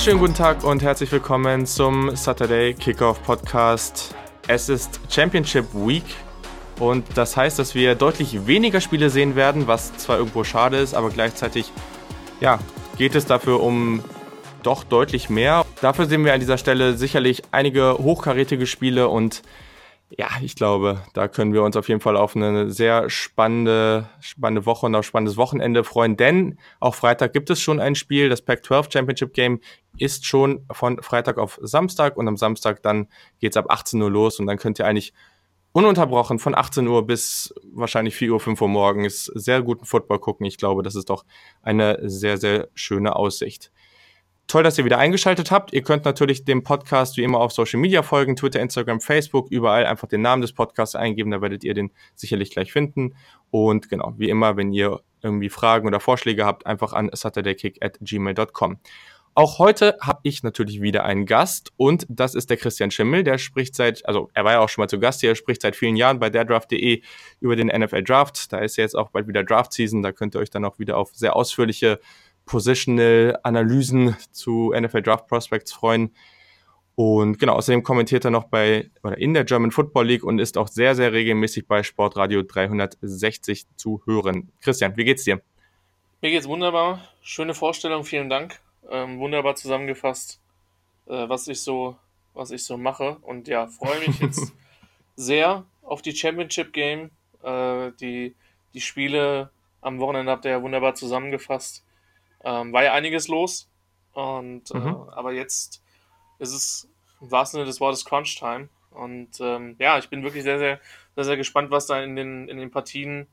wunderschönen guten Tag und herzlich willkommen zum Saturday Kickoff Podcast. Es ist Championship Week und das heißt, dass wir deutlich weniger Spiele sehen werden, was zwar irgendwo schade ist, aber gleichzeitig ja, geht es dafür um doch deutlich mehr. Dafür sehen wir an dieser Stelle sicherlich einige hochkarätige Spiele und ja, ich glaube, da können wir uns auf jeden Fall auf eine sehr spannende, spannende Woche und auf spannendes Wochenende freuen, denn auch Freitag gibt es schon ein Spiel. Das Pac-12 Championship Game ist schon von Freitag auf Samstag und am Samstag dann geht's ab 18 Uhr los und dann könnt ihr eigentlich ununterbrochen von 18 Uhr bis wahrscheinlich 4 Uhr, 5 Uhr morgens sehr guten Football gucken. Ich glaube, das ist doch eine sehr, sehr schöne Aussicht. Toll, dass ihr wieder eingeschaltet habt. Ihr könnt natürlich dem Podcast wie immer auf Social Media folgen, Twitter, Instagram, Facebook, überall einfach den Namen des Podcasts eingeben, da werdet ihr den sicherlich gleich finden. Und genau, wie immer, wenn ihr irgendwie Fragen oder Vorschläge habt, einfach an saturdaykick at gmail.com. Auch heute habe ich natürlich wieder einen Gast und das ist der Christian Schimmel, der spricht seit, also er war ja auch schon mal zu Gast hier, er spricht seit vielen Jahren bei derdraft.de über den NFL Draft. Da ist ja jetzt auch bald wieder Draft Season, da könnt ihr euch dann auch wieder auf sehr ausführliche Positional-Analysen zu NFL Draft Prospects freuen. Und genau, außerdem kommentiert er noch bei oder in der German Football League und ist auch sehr, sehr regelmäßig bei Sportradio 360 zu hören. Christian, wie geht's dir? Mir geht's wunderbar. Schöne Vorstellung, vielen Dank. Ähm, wunderbar zusammengefasst, äh, was ich so, was ich so mache. Und ja, freue mich jetzt sehr auf die Championship Game. Äh, die, die Spiele am Wochenende habt ihr ja wunderbar zusammengefasst. Ähm, war ja einiges los. Und, äh, mhm. äh, aber jetzt ist es im wahrsten Sinne des Wortes Crunch Time. Und ähm, ja, ich bin wirklich sehr, sehr, sehr, sehr gespannt, was da in den, in den Partien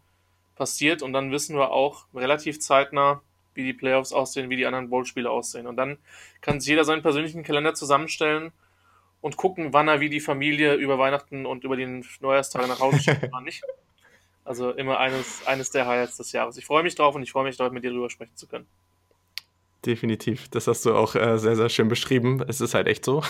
passiert. Und dann wissen wir auch relativ zeitnah, wie die Playoffs aussehen, wie die anderen Bowl-Spiele aussehen. Und dann kann sich jeder seinen persönlichen Kalender zusammenstellen und gucken, wann er wie die Familie über Weihnachten und über den Neujahrstag nach Hause schickt, wann nicht. Also immer eines, eines der Highlights des Jahres. Ich freue mich drauf und ich freue mich, dort mit dir drüber sprechen zu können. Definitiv. Das hast du auch äh, sehr, sehr schön beschrieben. Es ist halt echt so.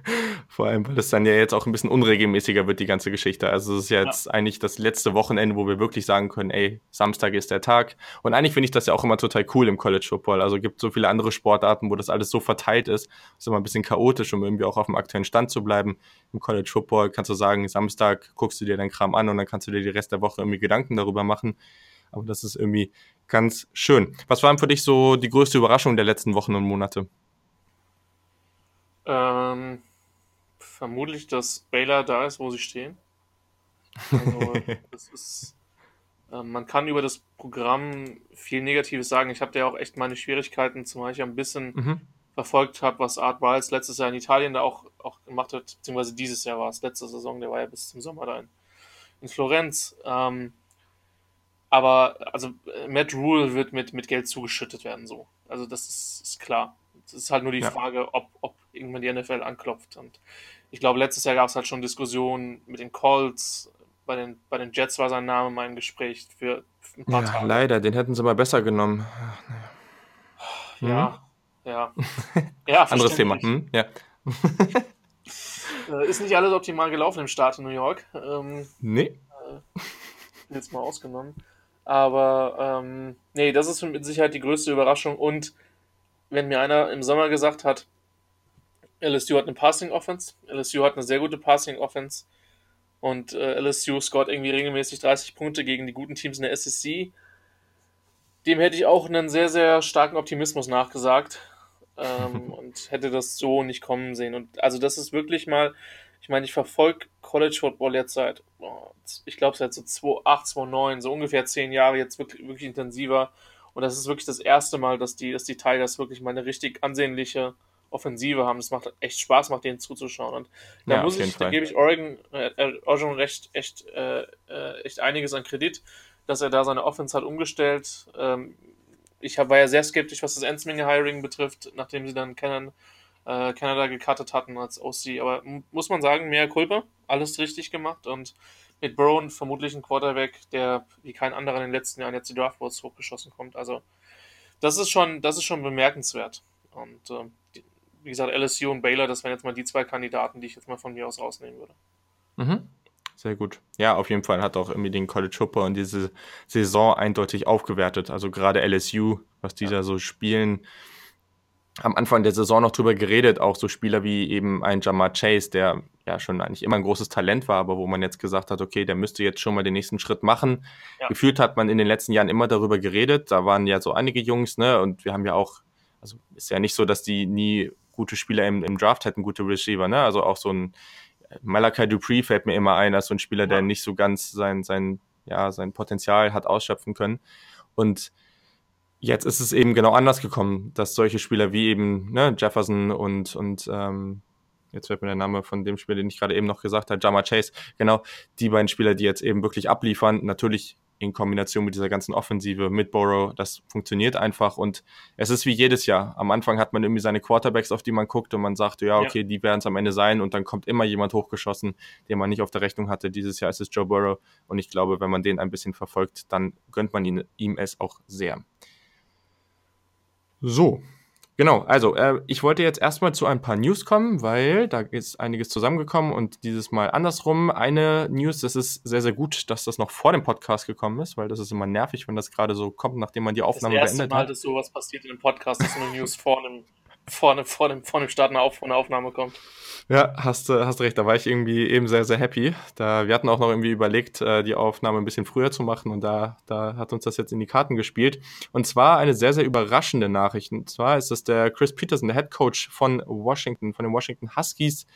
Vor allem, weil es dann ja jetzt auch ein bisschen unregelmäßiger wird, die ganze Geschichte. Also es ist jetzt ja. eigentlich das letzte Wochenende, wo wir wirklich sagen können, ey, Samstag ist der Tag. Und eigentlich finde ich das ja auch immer total cool im College Football. Also es gibt so viele andere Sportarten, wo das alles so verteilt ist. Es ist immer ein bisschen chaotisch, um irgendwie auch auf dem aktuellen Stand zu bleiben. Im College Football kannst du sagen, Samstag guckst du dir deinen Kram an und dann kannst du dir die Rest der Woche irgendwie Gedanken darüber machen. Aber das ist irgendwie ganz schön. Was war denn für dich so die größte Überraschung der letzten Wochen und Monate? Ähm, vermutlich, dass Baylor da ist, wo sie stehen. Also, das ist, äh, man kann über das Programm viel Negatives sagen. Ich habe ja auch echt meine Schwierigkeiten, zumal ich ein bisschen mhm. verfolgt habe, was Art Wiles letztes Jahr in Italien da auch, auch gemacht hat, beziehungsweise dieses Jahr war es, letzte Saison, der war ja bis zum Sommer da in, in Florenz. Ähm, aber also Matt Rule wird mit, mit Geld zugeschüttet werden, so. Also das ist, ist klar. Es ist halt nur die ja. Frage, ob, ob irgendwann die NFL anklopft. Und ich glaube, letztes Jahr gab es halt schon Diskussionen mit den Colts. Bei den, bei den Jets war sein Name mal im Gespräch für, ein paar ja, Tage. Leider, den hätten sie mal besser genommen. Ja, hm? ja. ja Anderes Thema. Hm? Ja. Äh, ist nicht alles optimal gelaufen im Staat in New York. Ähm, nee. Äh, jetzt mal ausgenommen. Aber ähm, nee, das ist mit Sicherheit die größte Überraschung. Und wenn mir einer im Sommer gesagt hat, LSU hat eine Passing Offense, LSU hat eine sehr gute Passing Offense und äh, LSU scoret irgendwie regelmäßig 30 Punkte gegen die guten Teams in der SEC, dem hätte ich auch einen sehr, sehr starken Optimismus nachgesagt ähm, und hätte das so nicht kommen sehen. Und also das ist wirklich mal ich meine, ich verfolge College Football jetzt seit, ich glaube seit so 2008, 2009, so ungefähr zehn Jahre jetzt wirklich, wirklich intensiver. Und das ist wirklich das erste Mal, dass die, dass die Tigers wirklich mal eine richtig ansehnliche Offensive haben. Es macht echt Spaß, macht denen zuzuschauen. Und da ja, muss ich, da gebe ich Oregon, äh, Oregon recht, echt, äh, äh, echt einiges an Kredit, dass er da seine Offense hat umgestellt. Ähm, ich hab, war ja sehr skeptisch, was das Ensminger-Hiring betrifft, nachdem sie dann kennen äh, Kanada gecuttet hatten als OC. Aber muss man sagen, mehr Kulpa, alles richtig gemacht und mit Brown vermutlich ein Quarterback, der wie kein anderer in den letzten Jahren jetzt die Draftboards hochgeschossen kommt. Also das ist schon, das ist schon bemerkenswert. Und äh, wie gesagt, LSU und Baylor, das wären jetzt mal die zwei Kandidaten, die ich jetzt mal von mir aus rausnehmen würde. Mhm. Sehr gut. Ja, auf jeden Fall hat auch irgendwie den College Hooper und diese Saison eindeutig aufgewertet. Also gerade LSU, was die ja. da so spielen, am Anfang der Saison noch drüber geredet, auch so Spieler wie eben ein Jamar Chase, der ja schon eigentlich immer ein großes Talent war, aber wo man jetzt gesagt hat, okay, der müsste jetzt schon mal den nächsten Schritt machen. Ja. Gefühlt hat man in den letzten Jahren immer darüber geredet. Da waren ja so einige Jungs, ne, und wir haben ja auch, also ist ja nicht so, dass die nie gute Spieler im, im Draft hätten, gute Receiver, ne? Also auch so ein Malachi Dupree fällt mir immer ein, als so ein Spieler, der nicht so ganz sein, sein, ja, sein Potenzial hat ausschöpfen können. Und jetzt ist es eben genau anders gekommen, dass solche Spieler wie eben ne, Jefferson und, und ähm, jetzt fällt mir der Name von dem Spieler, den ich gerade eben noch gesagt habe, Jama Chase, genau, die beiden Spieler, die jetzt eben wirklich abliefern, natürlich in Kombination mit dieser ganzen Offensive mit Burrow, das funktioniert einfach und es ist wie jedes Jahr. Am Anfang hat man irgendwie seine Quarterbacks, auf die man guckt und man sagt, ja, okay, ja. die werden es am Ende sein und dann kommt immer jemand hochgeschossen, den man nicht auf der Rechnung hatte. Dieses Jahr ist es Joe Burrow und ich glaube, wenn man den ein bisschen verfolgt, dann gönnt man ihn, ihm es auch sehr. So, genau. Also, äh, ich wollte jetzt erstmal zu ein paar News kommen, weil da ist einiges zusammengekommen und dieses Mal andersrum. Eine News, das ist sehr, sehr gut, dass das noch vor dem Podcast gekommen ist, weil das ist immer nervig, wenn das gerade so kommt, nachdem man die Aufnahme beendet hat. Das erste Mal, dass sowas passiert in einem Podcast, dass eine News vor einem vor, vor, dem, vor dem Start eine, Auf eine Aufnahme kommt. Ja, hast, hast recht. Da war ich irgendwie eben sehr, sehr happy. Da, wir hatten auch noch irgendwie überlegt, äh, die Aufnahme ein bisschen früher zu machen und da, da hat uns das jetzt in die Karten gespielt. Und zwar eine sehr, sehr überraschende Nachricht. Und zwar ist das der Chris Peterson, der Head Coach von Washington, von den Washington Huskies,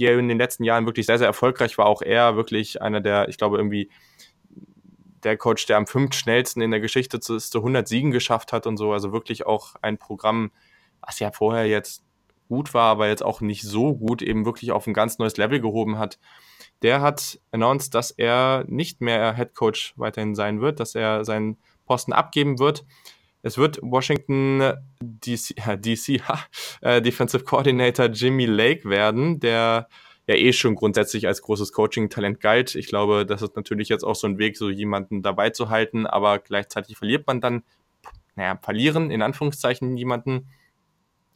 der in den letzten Jahren wirklich sehr, sehr erfolgreich war. Auch er wirklich einer der, ich glaube, irgendwie der Coach, der am fünftschnellsten in der Geschichte zu, zu 100 Siegen geschafft hat und so. Also wirklich auch ein Programm, was ja vorher jetzt gut war, aber jetzt auch nicht so gut, eben wirklich auf ein ganz neues Level gehoben hat. Der hat announced, dass er nicht mehr Head Coach weiterhin sein wird, dass er seinen Posten abgeben wird. Es wird Washington DC, DC äh, Defensive Coordinator Jimmy Lake werden, der ja eh schon grundsätzlich als großes Coaching-Talent galt. Ich glaube, das ist natürlich jetzt auch so ein Weg, so jemanden dabei zu halten, aber gleichzeitig verliert man dann, naja, verlieren in Anführungszeichen jemanden,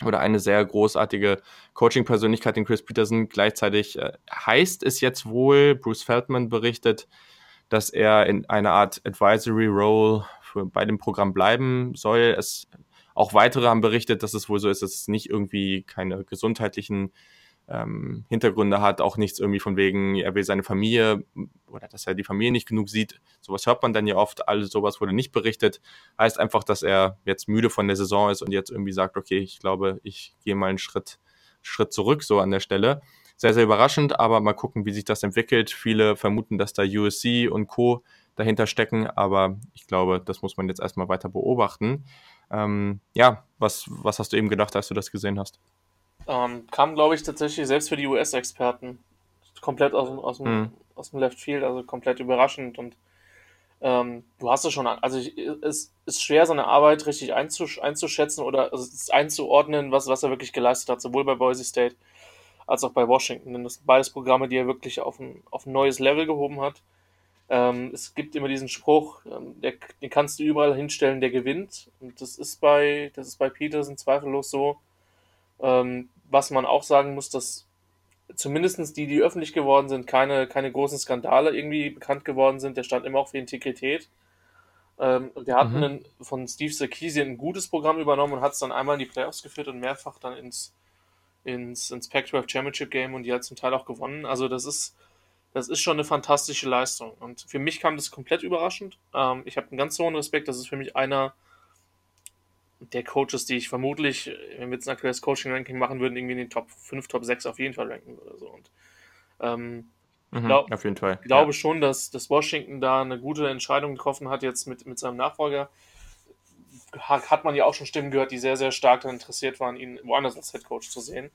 oder eine sehr großartige Coaching-Persönlichkeit in Chris Peterson. Gleichzeitig äh, heißt es jetzt wohl, Bruce Feldman berichtet, dass er in einer Art Advisory Role für, bei dem Programm bleiben soll. Es, auch weitere haben berichtet, dass es wohl so ist, dass es nicht irgendwie keine gesundheitlichen ähm, Hintergründe hat, auch nichts irgendwie von wegen, er will seine Familie oder dass er die Familie nicht genug sieht. Sowas hört man dann ja oft, alles sowas wurde nicht berichtet. Heißt einfach, dass er jetzt müde von der Saison ist und jetzt irgendwie sagt, okay, ich glaube, ich gehe mal einen Schritt, Schritt zurück so an der Stelle. Sehr, sehr überraschend, aber mal gucken, wie sich das entwickelt. Viele vermuten, dass da USC und Co. dahinter stecken, aber ich glaube, das muss man jetzt erstmal weiter beobachten. Ähm, ja, was, was hast du eben gedacht, als du das gesehen hast? Ähm, kam, glaube ich, tatsächlich selbst für die US-Experten komplett aus, aus, dem, mhm. aus dem Left Field, also komplett überraschend. Und ähm, du hast es schon, also ich, es ist schwer, seine Arbeit richtig einzusch einzuschätzen oder also einzuordnen, was, was er wirklich geleistet hat, sowohl bei Boise State als auch bei Washington. Denn das sind beides Programme, die er wirklich auf ein, auf ein neues Level gehoben hat. Ähm, es gibt immer diesen Spruch, ähm, der, den kannst du überall hinstellen, der gewinnt. Und das ist bei, das ist bei Peterson zweifellos so. Ähm, was man auch sagen muss, dass zumindest die, die öffentlich geworden sind, keine, keine großen Skandale irgendwie bekannt geworden sind. Der stand immer auch für Integrität. Ähm, der hat mhm. einen, von Steve Sarkisian ein gutes Programm übernommen und hat es dann einmal in die Playoffs geführt und mehrfach dann ins, ins, ins Pac-12 Championship Game und die hat zum Teil auch gewonnen. Also das ist, das ist schon eine fantastische Leistung. Und für mich kam das komplett überraschend. Ähm, ich habe einen ganz hohen Respekt. Das ist für mich einer der Coaches, die ich vermutlich, wenn wir jetzt ein aktuelles Coaching-Ranking machen würden, irgendwie in den Top 5, Top 6 auf jeden Fall ranken würde. So. Und, ähm, mhm, glaub, auf jeden Fall. Ich glaube ja. schon, dass, dass Washington da eine gute Entscheidung getroffen hat, jetzt mit, mit seinem Nachfolger. Hat man ja auch schon Stimmen gehört, die sehr, sehr stark daran interessiert waren, ihn woanders als Head Coach zu sehen.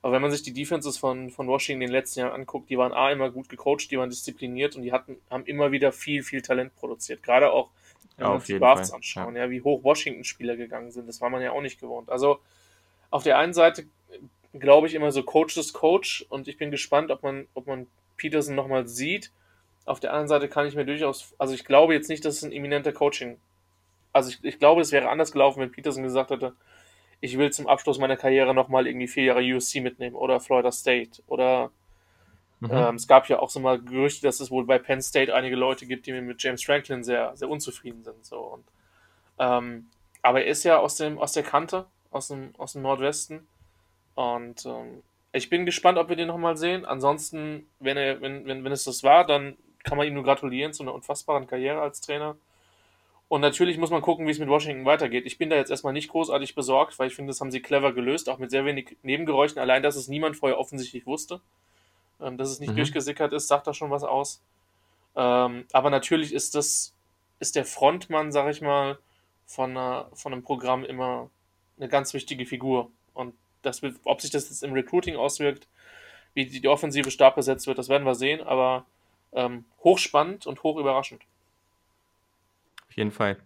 Aber wenn man sich die Defenses von, von Washington in den letzten Jahren anguckt, die waren A immer gut gecoacht, die waren diszipliniert und die hatten, haben immer wieder viel, viel Talent produziert. Gerade auch wenn ja, wir uns die Drafts anschauen, ja. ja, wie hoch Washington-Spieler gegangen sind, das war man ja auch nicht gewohnt. Also auf der einen Seite glaube ich immer so Coach ist Coach und ich bin gespannt, ob man, ob man Peterson nochmal sieht. Auf der anderen Seite kann ich mir durchaus, also ich glaube jetzt nicht, dass es ein eminenter Coaching. Also ich, ich glaube, es wäre anders gelaufen, wenn Peterson gesagt hätte, ich will zum Abschluss meiner Karriere nochmal irgendwie vier Jahre USC mitnehmen oder Florida State oder Mhm. Ähm, es gab ja auch so mal Gerüchte, dass es wohl bei Penn State einige Leute gibt, die mit James Franklin sehr, sehr unzufrieden sind. So. Und, ähm, aber er ist ja aus, dem, aus der Kante. aus dem, aus dem Nordwesten. Und ähm, ich bin gespannt, ob wir den nochmal sehen. Ansonsten, wenn, er, wenn, wenn, wenn es das war, dann kann man ihm nur gratulieren zu einer unfassbaren Karriere als Trainer. Und natürlich muss man gucken, wie es mit Washington weitergeht. Ich bin da jetzt erstmal nicht großartig besorgt, weil ich finde, das haben sie clever gelöst, auch mit sehr wenig Nebengeräuschen. Allein, dass es niemand vorher offensichtlich wusste, ähm, dass es nicht mhm. durchgesickert ist, sagt da schon was aus. Ähm, aber natürlich ist das, ist der Frontmann, sag ich mal, von, einer, von einem Programm immer eine ganz wichtige Figur. Und das, ob sich das jetzt im Recruiting auswirkt, wie die, die Offensive stark besetzt wird, das werden wir sehen, aber ähm, hochspannend und hoch überraschend. Auf jeden Fall.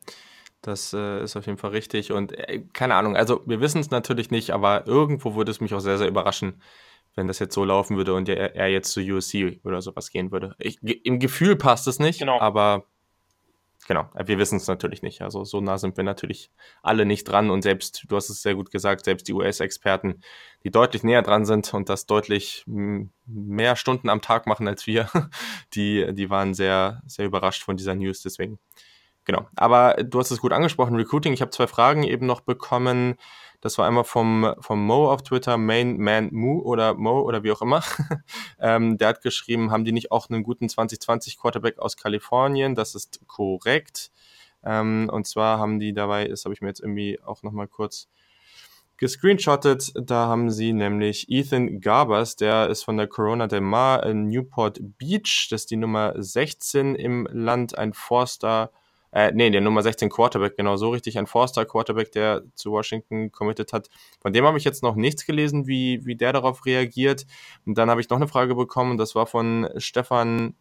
Das äh, ist auf jeden Fall richtig. Und äh, keine Ahnung, also wir wissen es natürlich nicht, aber irgendwo würde es mich auch sehr, sehr überraschen, wenn das jetzt so laufen würde und er, er jetzt zu USC oder sowas gehen würde. Ich, Im Gefühl passt es nicht, genau. aber genau, wir wissen es natürlich nicht. Also so nah sind wir natürlich alle nicht dran und selbst, du hast es sehr gut gesagt, selbst die US-Experten, die deutlich näher dran sind und das deutlich mehr Stunden am Tag machen als wir, die, die waren sehr, sehr überrascht von dieser News. Deswegen Genau. Aber du hast es gut angesprochen, Recruiting. Ich habe zwei Fragen eben noch bekommen. Das war einmal vom, vom Mo auf Twitter, Main Man Mu oder Mo oder wie auch immer. ähm, der hat geschrieben, haben die nicht auch einen guten 2020 Quarterback aus Kalifornien? Das ist korrekt. Ähm, und zwar haben die dabei, das habe ich mir jetzt irgendwie auch nochmal kurz gescreenshottet. Da haben sie nämlich Ethan Garbers, der ist von der Corona del Mar in Newport Beach. Das ist die Nummer 16 im Land, ein Forster äh, nee, der Nummer 16 Quarterback, genau so richtig, ein Forster-Quarterback, der zu Washington committed hat. Von dem habe ich jetzt noch nichts gelesen, wie, wie der darauf reagiert. Und dann habe ich noch eine Frage bekommen, das war von Stefan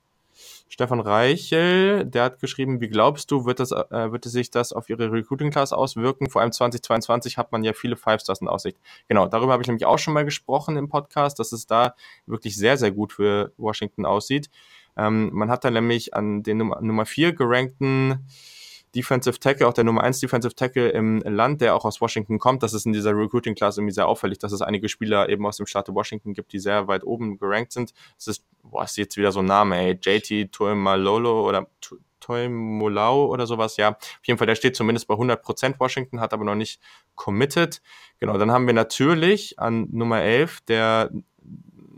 Stefan Reichel, der hat geschrieben, wie glaubst du, wird, das, äh, wird sich das auf ihre Recruiting Class auswirken? Vor allem 2022 hat man ja viele Five Stars in Aussicht. Genau, darüber habe ich nämlich auch schon mal gesprochen im Podcast, dass es da wirklich sehr, sehr gut für Washington aussieht. Ähm, man hat dann nämlich an den Nummer, Nummer 4 gerankten Defensive Tackle, auch der Nummer 1 Defensive Tackle im Land, der auch aus Washington kommt. Das ist in dieser Recruiting Class irgendwie sehr auffällig, dass es einige Spieler eben aus dem Staat Washington gibt, die sehr weit oben gerankt sind. Es ist, boah, ist jetzt wieder so ein Name, ey, JT Toimalolo oder Toimolau oder sowas, ja. Auf jeden Fall, der steht zumindest bei 100% Washington, hat aber noch nicht committed. Genau, dann haben wir natürlich an Nummer 11 der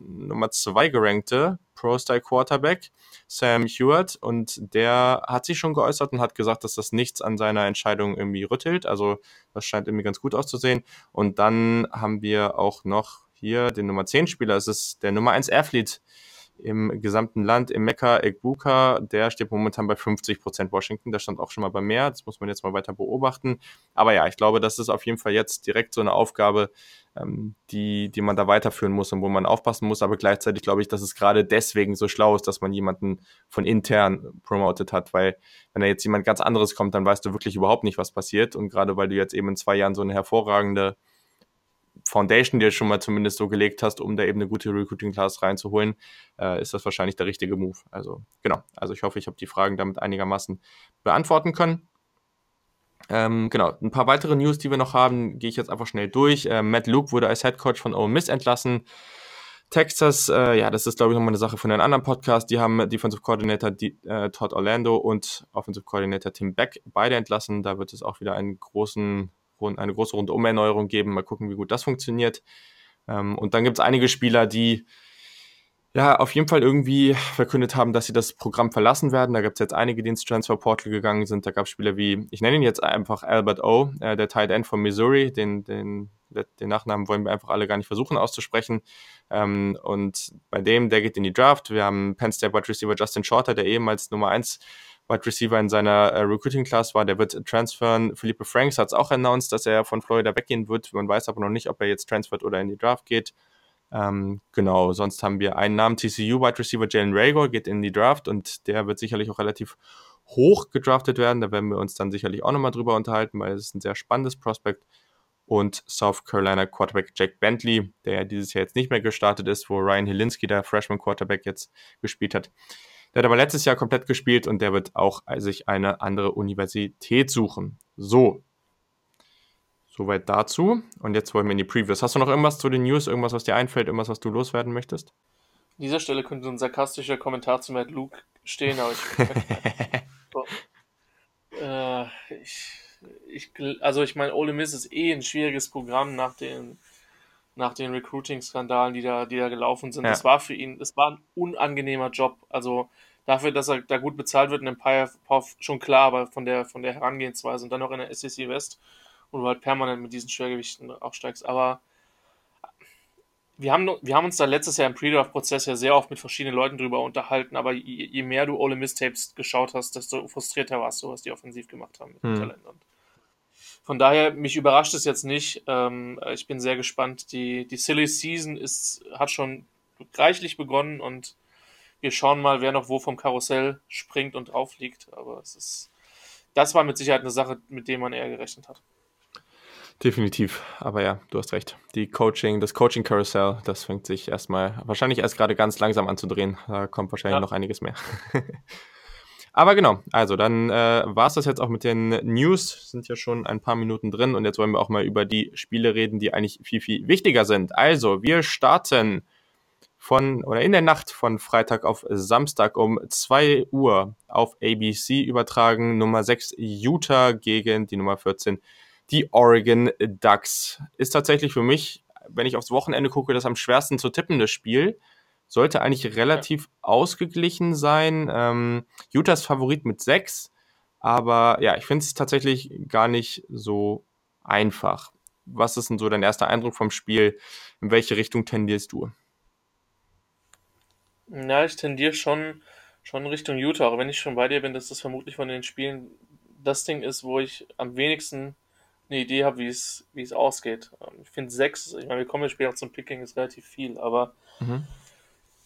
Nummer 2 gerankte Pro-Style Quarterback, Sam Hewitt, und der hat sich schon geäußert und hat gesagt, dass das nichts an seiner Entscheidung irgendwie rüttelt. Also das scheint irgendwie ganz gut auszusehen. Und dann haben wir auch noch hier den Nummer 10 Spieler, es ist der Nummer 1 Athlet im gesamten Land, im Mekka Egbuka, der steht momentan bei 50 Prozent Washington. Der stand auch schon mal bei mehr. Das muss man jetzt mal weiter beobachten. Aber ja, ich glaube, das ist auf jeden Fall jetzt direkt so eine Aufgabe, ähm, die, die man da weiterführen muss und wo man aufpassen muss. Aber gleichzeitig glaube ich, dass es gerade deswegen so schlau ist, dass man jemanden von intern promoted hat, weil wenn da jetzt jemand ganz anderes kommt, dann weißt du wirklich überhaupt nicht, was passiert. Und gerade weil du jetzt eben in zwei Jahren so eine hervorragende Foundation dir schon mal zumindest so gelegt hast, um da eben eine gute Recruiting Class reinzuholen, äh, ist das wahrscheinlich der richtige Move. Also genau, also ich hoffe, ich habe die Fragen damit einigermaßen beantworten können. Ähm, genau, ein paar weitere News, die wir noch haben, gehe ich jetzt einfach schnell durch. Äh, Matt Luke wurde als Head Coach von Ole Miss entlassen. Texas, äh, ja, das ist, glaube ich, nochmal eine Sache von einem anderen Podcast. Die haben Defensive Coordinator die, äh, Todd Orlando und Offensive Coordinator Tim Beck beide entlassen. Da wird es auch wieder einen großen eine große Rundumerneuerung geben. Mal gucken, wie gut das funktioniert. Ähm, und dann gibt es einige Spieler, die ja auf jeden Fall irgendwie verkündet haben, dass sie das Programm verlassen werden. Da gibt es jetzt einige, die ins Transfer Portal gegangen sind. Da gab es Spieler wie, ich nenne ihn jetzt einfach Albert O, äh, der Tight End von Missouri. Den, den, den Nachnamen wollen wir einfach alle gar nicht versuchen auszusprechen. Ähm, und bei dem, der geht in die Draft. Wir haben Penn State Wide Receiver Justin Shorter, der ehemals Nummer 1 Wide Receiver in seiner äh, Recruiting Class war, der wird transfern. Philippe Franks hat es auch announced, dass er von Florida weggehen wird. Man weiß aber noch nicht, ob er jetzt transfert oder in die Draft geht. Ähm, genau, sonst haben wir einen Namen, TCU Wide Receiver Jalen Rager geht in die Draft und der wird sicherlich auch relativ hoch gedraftet werden. Da werden wir uns dann sicherlich auch nochmal drüber unterhalten, weil es ein sehr spannendes Prospekt. Und South Carolina Quarterback Jack Bentley, der ja dieses Jahr jetzt nicht mehr gestartet ist, wo Ryan Helinski, der Freshman Quarterback, jetzt gespielt hat. Der hat aber letztes Jahr komplett gespielt und der wird auch sich eine andere Universität suchen. So. Soweit dazu. Und jetzt wollen wir in die Previews. Hast du noch irgendwas zu den News? Irgendwas, was dir einfällt? Irgendwas, was du loswerden möchtest? An dieser Stelle könnte ein sarkastischer Kommentar zu Matt Luke stehen, aber ich. so. äh, ich ich, also ich meine, Ole Miss ist eh ein schwieriges Programm nach den, nach den Recruiting-Skandalen, die da, die da gelaufen sind. Ja. Das war für ihn, das war ein unangenehmer Job. Also dafür, dass er da gut bezahlt wird in Empire Puff, schon klar, aber von der, von der Herangehensweise und dann noch in der SEC West, wo du halt permanent mit diesen Schwergewichten aufsteigst. Aber wir haben, wir haben uns da letztes Jahr im Pre-Draft-Prozess ja sehr oft mit verschiedenen Leuten drüber unterhalten, aber je, je mehr du Ole Miss Tapes geschaut hast, desto frustrierter warst du, was die offensiv gemacht haben mit dem hm. Talent. Und von daher, mich überrascht es jetzt nicht. Ähm, ich bin sehr gespannt. Die, die Silly Season ist, hat schon reichlich begonnen und wir schauen mal, wer noch wo vom Karussell springt und drauf liegt. Aber es ist, das war mit Sicherheit eine Sache, mit der man eher gerechnet hat. Definitiv, aber ja, du hast recht. Die Coaching, das Coaching-Karussell, das fängt sich erstmal wahrscheinlich erst gerade ganz langsam an zu drehen. Da kommt wahrscheinlich ja. noch einiges mehr. aber genau, also dann äh, war es das jetzt auch mit den News. Sind ja schon ein paar Minuten drin und jetzt wollen wir auch mal über die Spiele reden, die eigentlich viel, viel wichtiger sind. Also, wir starten von oder in der Nacht von Freitag auf Samstag um 2 Uhr auf ABC übertragen. Nummer 6 Utah gegen die Nummer 14 die Oregon Ducks. Ist tatsächlich für mich, wenn ich aufs Wochenende gucke, das am schwersten zu tippende Spiel. Sollte eigentlich relativ ja. ausgeglichen sein. Ähm, Utahs Favorit mit sechs. Aber ja, ich finde es tatsächlich gar nicht so einfach. Was ist denn so dein erster Eindruck vom Spiel? In welche Richtung tendierst du? Na, ich tendiere schon, schon Richtung Utah, auch wenn ich schon bei dir bin, dass das vermutlich von den Spielen das Ding ist, wo ich am wenigsten eine Idee habe, wie es, wie es ausgeht. Ähm, ich finde sechs, ich meine, wir kommen ja später zum Picking, ist relativ viel, aber, mhm.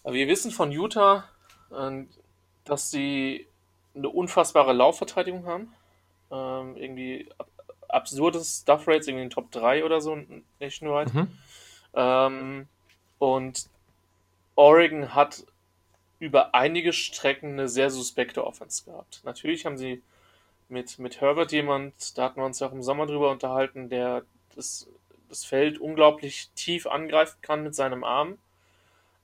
Aber wir wissen von Utah, ähm, dass sie eine unfassbare Laufverteidigung haben. Ähm, irgendwie absurdes Stuff Rates, irgendwie in den Top 3 oder so nationwide. Mhm. Ähm, und Oregon hat über einige Strecken eine sehr suspekte Offense gehabt. Natürlich haben sie mit, mit Herbert jemand, da hatten wir uns ja auch im Sommer drüber unterhalten, der das, das Feld unglaublich tief angreifen kann mit seinem Arm.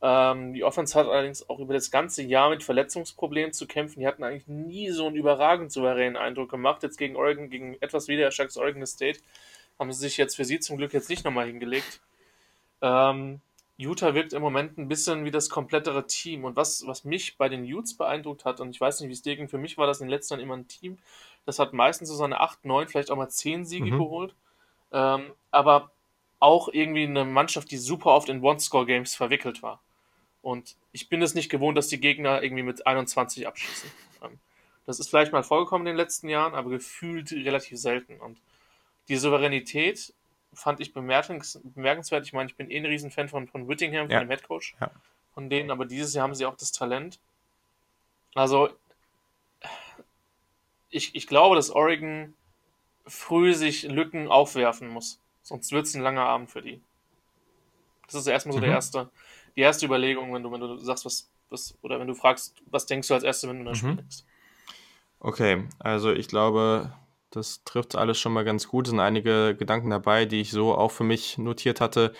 Ähm, die Offense hat allerdings auch über das ganze Jahr mit Verletzungsproblemen zu kämpfen. Die hatten eigentlich nie so einen überragend souveränen Eindruck gemacht. Jetzt gegen Oregon, gegen etwas wiedererstarktes Oregon State, haben sie sich jetzt für sie zum Glück jetzt nicht nochmal hingelegt. Ähm, Utah wirkt im Moment ein bisschen wie das komplettere Team. Und was, was mich bei den Utes beeindruckt hat, und ich weiß nicht, wie es dir ging, für mich war das in den letzten Jahren immer ein Team, das hat meistens so seine 8, 9, vielleicht auch mal 10 Siege mhm. geholt. Ähm, aber auch irgendwie eine Mannschaft, die super oft in One-Score-Games verwickelt war. Und ich bin es nicht gewohnt, dass die Gegner irgendwie mit 21 abschießen. Ähm, das ist vielleicht mal vorgekommen in den letzten Jahren, aber gefühlt relativ selten. Und die Souveränität fand ich bemerkens bemerkenswert. Ich meine, ich bin eh ein Riesenfan von, von Whittingham, von ja. dem Headcoach. Ja. Von denen, aber dieses Jahr haben sie auch das Talent. Also, ich, ich glaube, dass Oregon früh sich Lücken aufwerfen muss. Sonst wird es ein langer Abend für die. Das ist erstmal so mhm. der erste, die erste Überlegung, wenn du, wenn du sagst, was, was, oder wenn du fragst, was denkst du als erstes, wenn du das mhm. Spiel denkst. Okay, also ich glaube, das trifft alles schon mal ganz gut. Es sind einige Gedanken dabei, die ich so auch für mich notiert hatte.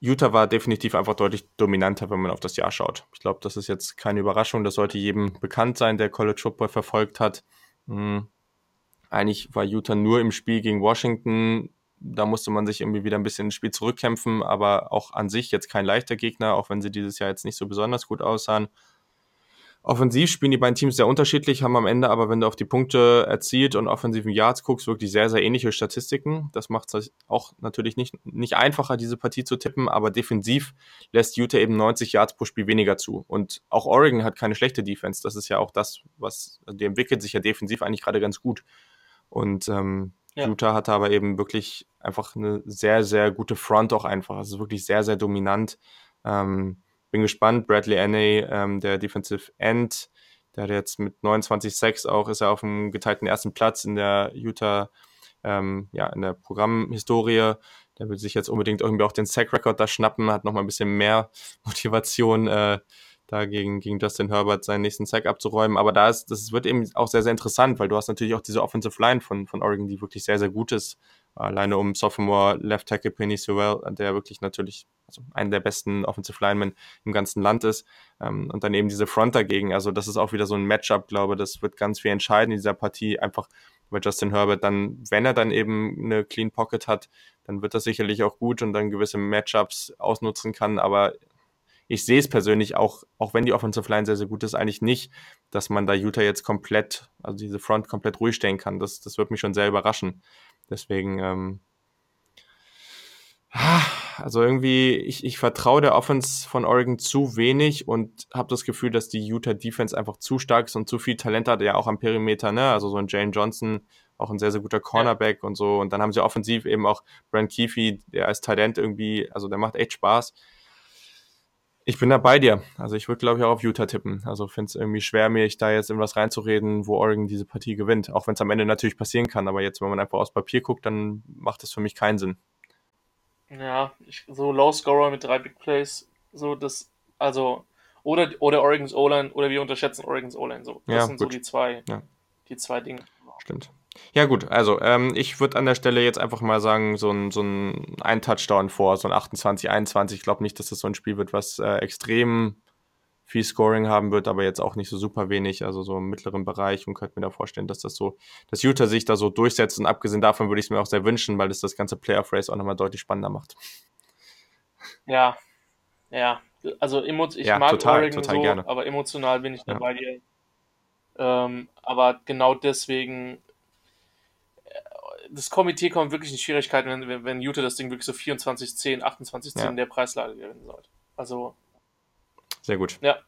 Utah war definitiv einfach deutlich dominanter, wenn man auf das Jahr schaut. Ich glaube, das ist jetzt keine Überraschung. Das sollte jedem bekannt sein, der College Football verfolgt hat. Hm. Eigentlich war Utah nur im Spiel gegen Washington. Da musste man sich irgendwie wieder ein bisschen ins Spiel zurückkämpfen, aber auch an sich jetzt kein leichter Gegner, auch wenn sie dieses Jahr jetzt nicht so besonders gut aussahen. Offensiv spielen die beiden Teams sehr unterschiedlich, haben am Ende aber, wenn du auf die Punkte erzielt und offensiven Yards guckst, wirklich sehr, sehr ähnliche Statistiken. Das macht es auch natürlich nicht, nicht einfacher, diese Partie zu tippen, aber defensiv lässt Utah eben 90 Yards pro Spiel weniger zu. Und auch Oregon hat keine schlechte Defense. Das ist ja auch das, was, die entwickelt sich ja defensiv eigentlich gerade ganz gut. Und ähm, ja. Utah hatte aber eben wirklich einfach eine sehr, sehr gute Front auch einfach. Es ist wirklich sehr, sehr dominant. Ähm, bin gespannt. Bradley Anney, ähm, der Defensive End, der hat jetzt mit 29,6 auch, ist er auf dem geteilten ersten Platz in der Utah, ähm, ja, in der Programmhistorie. Der will sich jetzt unbedingt irgendwie auch den Sack-Record da schnappen, hat nochmal ein bisschen mehr Motivation, äh, da gegen, Justin Herbert seinen nächsten Sack abzuräumen. Aber da ist, das wird eben auch sehr, sehr interessant, weil du hast natürlich auch diese Offensive Line von, von Oregon, die wirklich sehr, sehr gut ist. Alleine um Sophomore Left Tackle Penny Sewell, der wirklich natürlich also einer der besten Offensive Linemen im ganzen Land ist. Ähm, und dann eben diese Front dagegen. Also das ist auch wieder so ein Matchup, glaube das wird ganz viel entscheiden in dieser Partie. Einfach Aber Justin Herbert dann, wenn er dann eben eine Clean Pocket hat, dann wird das sicherlich auch gut und dann gewisse Matchups ausnutzen kann. Aber ich sehe es persönlich auch, auch wenn die Offensive Line sehr, sehr gut ist, eigentlich nicht, dass man da Utah jetzt komplett, also diese Front komplett ruhig stellen kann. Das, das wird mich schon sehr überraschen. Deswegen, ähm, also irgendwie, ich, ich vertraue der Offense von Oregon zu wenig und habe das Gefühl, dass die Utah Defense einfach zu stark ist und zu viel Talent hat, ja auch am Perimeter, ne? Also so ein Jane Johnson, auch ein sehr, sehr guter Cornerback ja. und so. Und dann haben sie offensiv eben auch Brent Keefe, der als Talent irgendwie, also der macht echt Spaß. Ich bin da bei dir. Also ich würde, glaube ich, auch auf Utah tippen. Also finde es irgendwie schwer, mir da jetzt in was reinzureden, wo Oregon diese Partie gewinnt. Auch wenn es am Ende natürlich passieren kann. Aber jetzt, wenn man einfach aus Papier guckt, dann macht das für mich keinen Sinn. Ja, ich, so Low Scorer mit drei Big Plays, so das, also, oder, oder Oregon's O-Line, oder wir unterschätzen Oregon's O-Line, so. Das ja, sind gut. so die zwei, ja. die zwei Dinge. Stimmt. Ja, gut, also ähm, ich würde an der Stelle jetzt einfach mal sagen, so ein, so ein, ein Touchdown vor, so ein 28, 21. Ich glaube nicht, dass das so ein Spiel wird, was äh, extrem viel Scoring haben wird, aber jetzt auch nicht so super wenig, also so im mittleren Bereich und könnte mir da vorstellen, dass das so, dass Utah sich da so durchsetzt und abgesehen davon würde ich es mir auch sehr wünschen, weil es das ganze Playoff Race auch nochmal deutlich spannender macht. Ja, ja, also ich ja, mag total, Oregon total so, gerne. aber emotional bin ich da ja. bei dir. Ähm, aber genau deswegen das Komitee kommt wirklich in Schwierigkeiten, wenn, wenn Utah das Ding wirklich so 24, 10, 28, 10 ja. in der Preislage gewinnen sollte. Also. Sehr gut. Ja.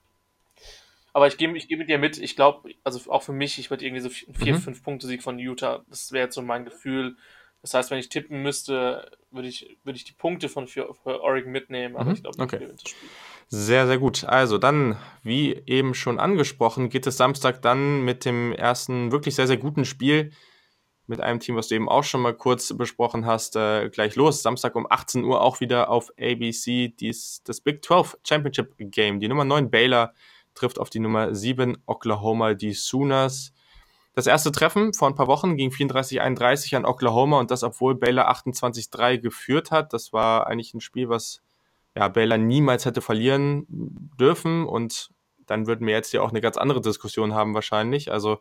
Aber ich gehe ich geh mit dir mit. Ich glaube, also auch für mich, ich würde irgendwie so 4, 5 mhm. Punkte Sieg von Utah. Das wäre jetzt so mein Gefühl. Das heißt, wenn ich tippen müsste, würde ich, würd ich die Punkte von für, für Oregon mitnehmen. Aber mhm. ich glaube, okay. das Spiel. Sehr, sehr gut. Also dann, wie eben schon angesprochen, geht es Samstag dann mit dem ersten wirklich sehr, sehr guten Spiel mit einem Team, was du eben auch schon mal kurz besprochen hast, äh, gleich los. Samstag um 18 Uhr auch wieder auf ABC dies, das Big 12 Championship Game. Die Nummer 9 Baylor trifft auf die Nummer 7 Oklahoma, die Sooners. Das erste Treffen vor ein paar Wochen ging 34-31 an Oklahoma und das, obwohl Baylor 28-3 geführt hat. Das war eigentlich ein Spiel, was ja, Baylor niemals hätte verlieren dürfen und dann würden wir jetzt ja auch eine ganz andere Diskussion haben wahrscheinlich. Also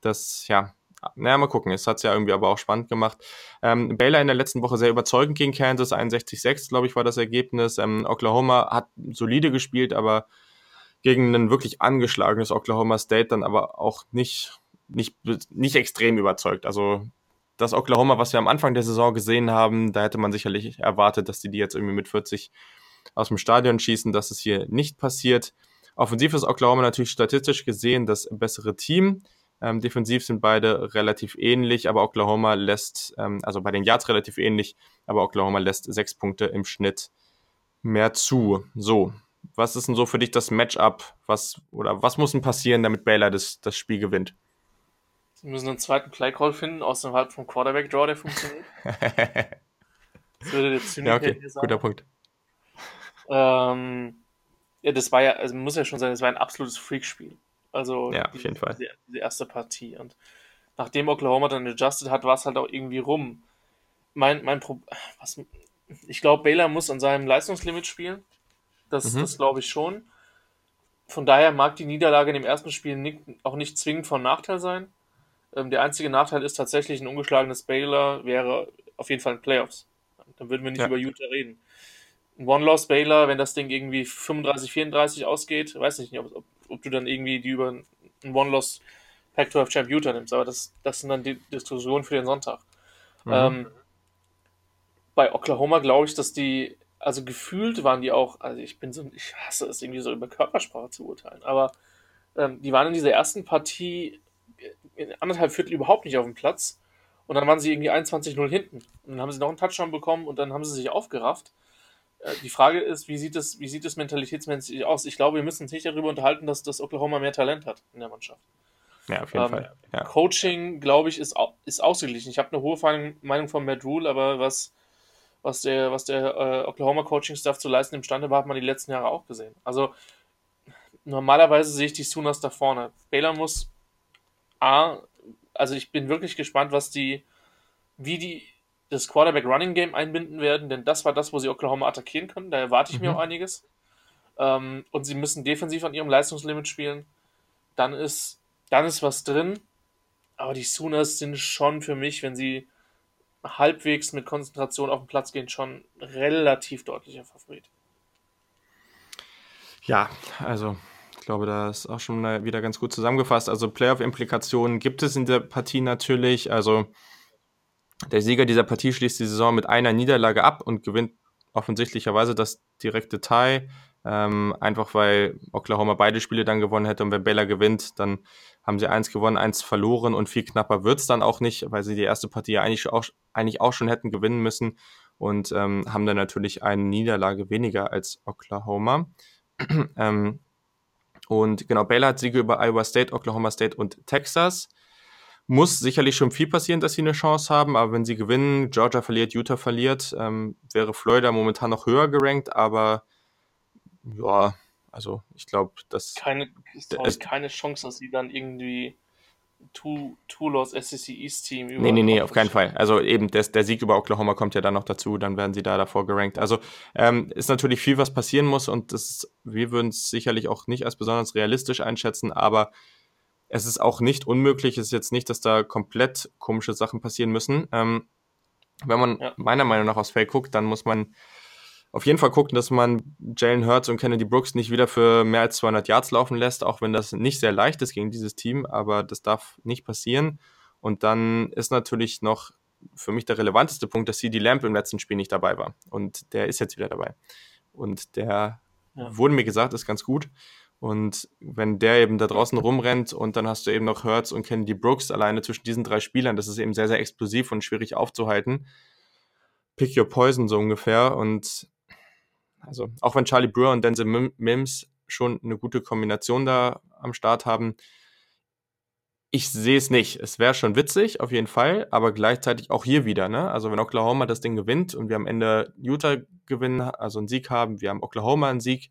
das, ja, naja, mal gucken. Es hat es ja irgendwie aber auch spannend gemacht. Ähm, Baylor in der letzten Woche sehr überzeugend gegen Kansas. 61-6, glaube ich, war das Ergebnis. Ähm, Oklahoma hat solide gespielt, aber gegen ein wirklich angeschlagenes Oklahoma State dann aber auch nicht, nicht, nicht extrem überzeugt. Also das Oklahoma, was wir am Anfang der Saison gesehen haben, da hätte man sicherlich erwartet, dass die die jetzt irgendwie mit 40 aus dem Stadion schießen. Das ist hier nicht passiert. Offensiv ist Oklahoma natürlich statistisch gesehen das bessere Team. Ähm, defensiv sind beide relativ ähnlich, aber Oklahoma lässt, ähm, also bei den Yards relativ ähnlich, aber Oklahoma lässt sechs Punkte im Schnitt mehr zu. So, was ist denn so für dich das Matchup? Was, oder was muss denn passieren, damit Baylor das, das Spiel gewinnt? Sie müssen einen zweiten Playcall finden, außerhalb vom Quarterback-Draw, der funktioniert. das würde der Zyniker ja, okay. sagen. Guter Punkt. Ähm, ja, das war ja, also muss ja schon sein, das war ein absolutes Freak-Spiel. Also ja, auf jeden Fall. Diese, diese, erste Partie. Und nachdem Oklahoma dann adjusted hat, war es halt auch irgendwie rum. Mein, mein Pro was, ich glaube, Baylor muss an seinem Leistungslimit spielen. Das, mhm. das glaube ich schon. Von daher mag die Niederlage in dem ersten Spiel nicht, auch nicht zwingend von Nachteil sein. Ähm, der einzige Nachteil ist tatsächlich ein ungeschlagenes Baylor wäre auf jeden Fall in Playoffs. Dann würden wir nicht ja. über Utah reden. Ein One-Loss Baylor, wenn das Ding irgendwie 35, 34 ausgeht, weiß ich nicht, ob, ob ob du dann irgendwie die über einen One-Loss Pac-12 Champ Utah nimmst. Aber das, das sind dann die Diskussionen für den Sonntag. Mhm. Ähm, bei Oklahoma glaube ich, dass die, also gefühlt waren die auch, also ich bin so, ich hasse es irgendwie so über Körpersprache zu urteilen, aber ähm, die waren in dieser ersten Partie in anderthalb Viertel überhaupt nicht auf dem Platz. Und dann waren sie irgendwie 21-0 hinten. Und dann haben sie noch einen Touchdown bekommen und dann haben sie sich aufgerafft. Äh, die Frage ist, wie sieht es, wie sieht es mentalitätsmäßig aus? Ich glaube, wir müssen uns nicht darüber unterhalten, dass das Oklahoma mehr Talent hat in der Mannschaft. Ja, auf jeden ähm, Fall. Ja. Coaching, glaube ich, ist, ist ausgeglichen. Ich habe eine hohe Meinung von Matt Rule, aber was, was der, was der äh, Oklahoma Coaching-Staff zu leisten imstande war, hat man die letzten Jahre auch gesehen. Also normalerweise sehe ich die Sooners da vorne. Baylor muss A, also ich bin wirklich gespannt, was die, wie die das Quarterback Running Game einbinden werden, denn das war das, wo sie Oklahoma attackieren können. Da erwarte ich mhm. mir auch einiges. Ähm, und sie müssen defensiv an ihrem Leistungslimit spielen. Dann ist, dann ist was drin. Aber die Sooners sind schon für mich, wenn sie halbwegs mit Konzentration auf den Platz gehen, schon relativ deutlicher Favorit. Ja, also ich glaube, da ist auch schon wieder ganz gut zusammengefasst. Also Playoff-Implikationen gibt es in der Partie natürlich. Also der Sieger dieser Partie schließt die Saison mit einer Niederlage ab und gewinnt offensichtlicherweise das direkte Tie. Ähm, einfach weil Oklahoma beide Spiele dann gewonnen hätte und wenn Baylor gewinnt, dann haben sie eins gewonnen, eins verloren und viel knapper wird es dann auch nicht, weil sie die erste Partie eigentlich auch, eigentlich auch schon hätten gewinnen müssen und ähm, haben dann natürlich eine Niederlage weniger als Oklahoma. ähm, und genau, Baylor hat Siege über Iowa State, Oklahoma State und Texas. Muss sicherlich schon viel passieren, dass sie eine Chance haben, aber wenn sie gewinnen, Georgia verliert, Utah verliert, ähm, wäre Florida momentan noch höher gerankt, aber ja, also ich glaube, dass. Keine, ist keine Chance, dass sie dann irgendwie Two, Two-Loss SEC East Team über. Nee, nee, nee, auf keinen Fall. Also eben des, der Sieg über Oklahoma kommt ja dann noch dazu, dann werden sie da davor gerankt. Also ähm, ist natürlich viel, was passieren muss und das, wir würden es sicherlich auch nicht als besonders realistisch einschätzen, aber es ist auch nicht unmöglich. Es ist jetzt nicht, dass da komplett komische Sachen passieren müssen. Ähm, wenn man ja. meiner Meinung nach aufs Feld guckt, dann muss man auf jeden Fall gucken, dass man Jalen Hurts und Kennedy Brooks nicht wieder für mehr als 200 Yards laufen lässt, auch wenn das nicht sehr leicht ist gegen dieses Team, aber das darf nicht passieren. Und dann ist natürlich noch für mich der relevanteste Punkt, dass CD Lamp im letzten Spiel nicht dabei war. Und der ist jetzt wieder dabei. Und der ja. wurde mir gesagt, ist ganz gut. Und wenn der eben da draußen rumrennt und dann hast du eben noch Hurts und Kennedy Brooks alleine zwischen diesen drei Spielern, das ist eben sehr, sehr explosiv und schwierig aufzuhalten. Pick your poison so ungefähr. Und also auch wenn Charlie Brewer und Denzel Mims schon eine gute Kombination da am Start haben, ich sehe es nicht. Es wäre schon witzig, auf jeden Fall, aber gleichzeitig auch hier wieder. Ne? Also wenn Oklahoma das Ding gewinnt und wir am Ende Utah gewinnen, also einen Sieg haben, wir haben Oklahoma einen Sieg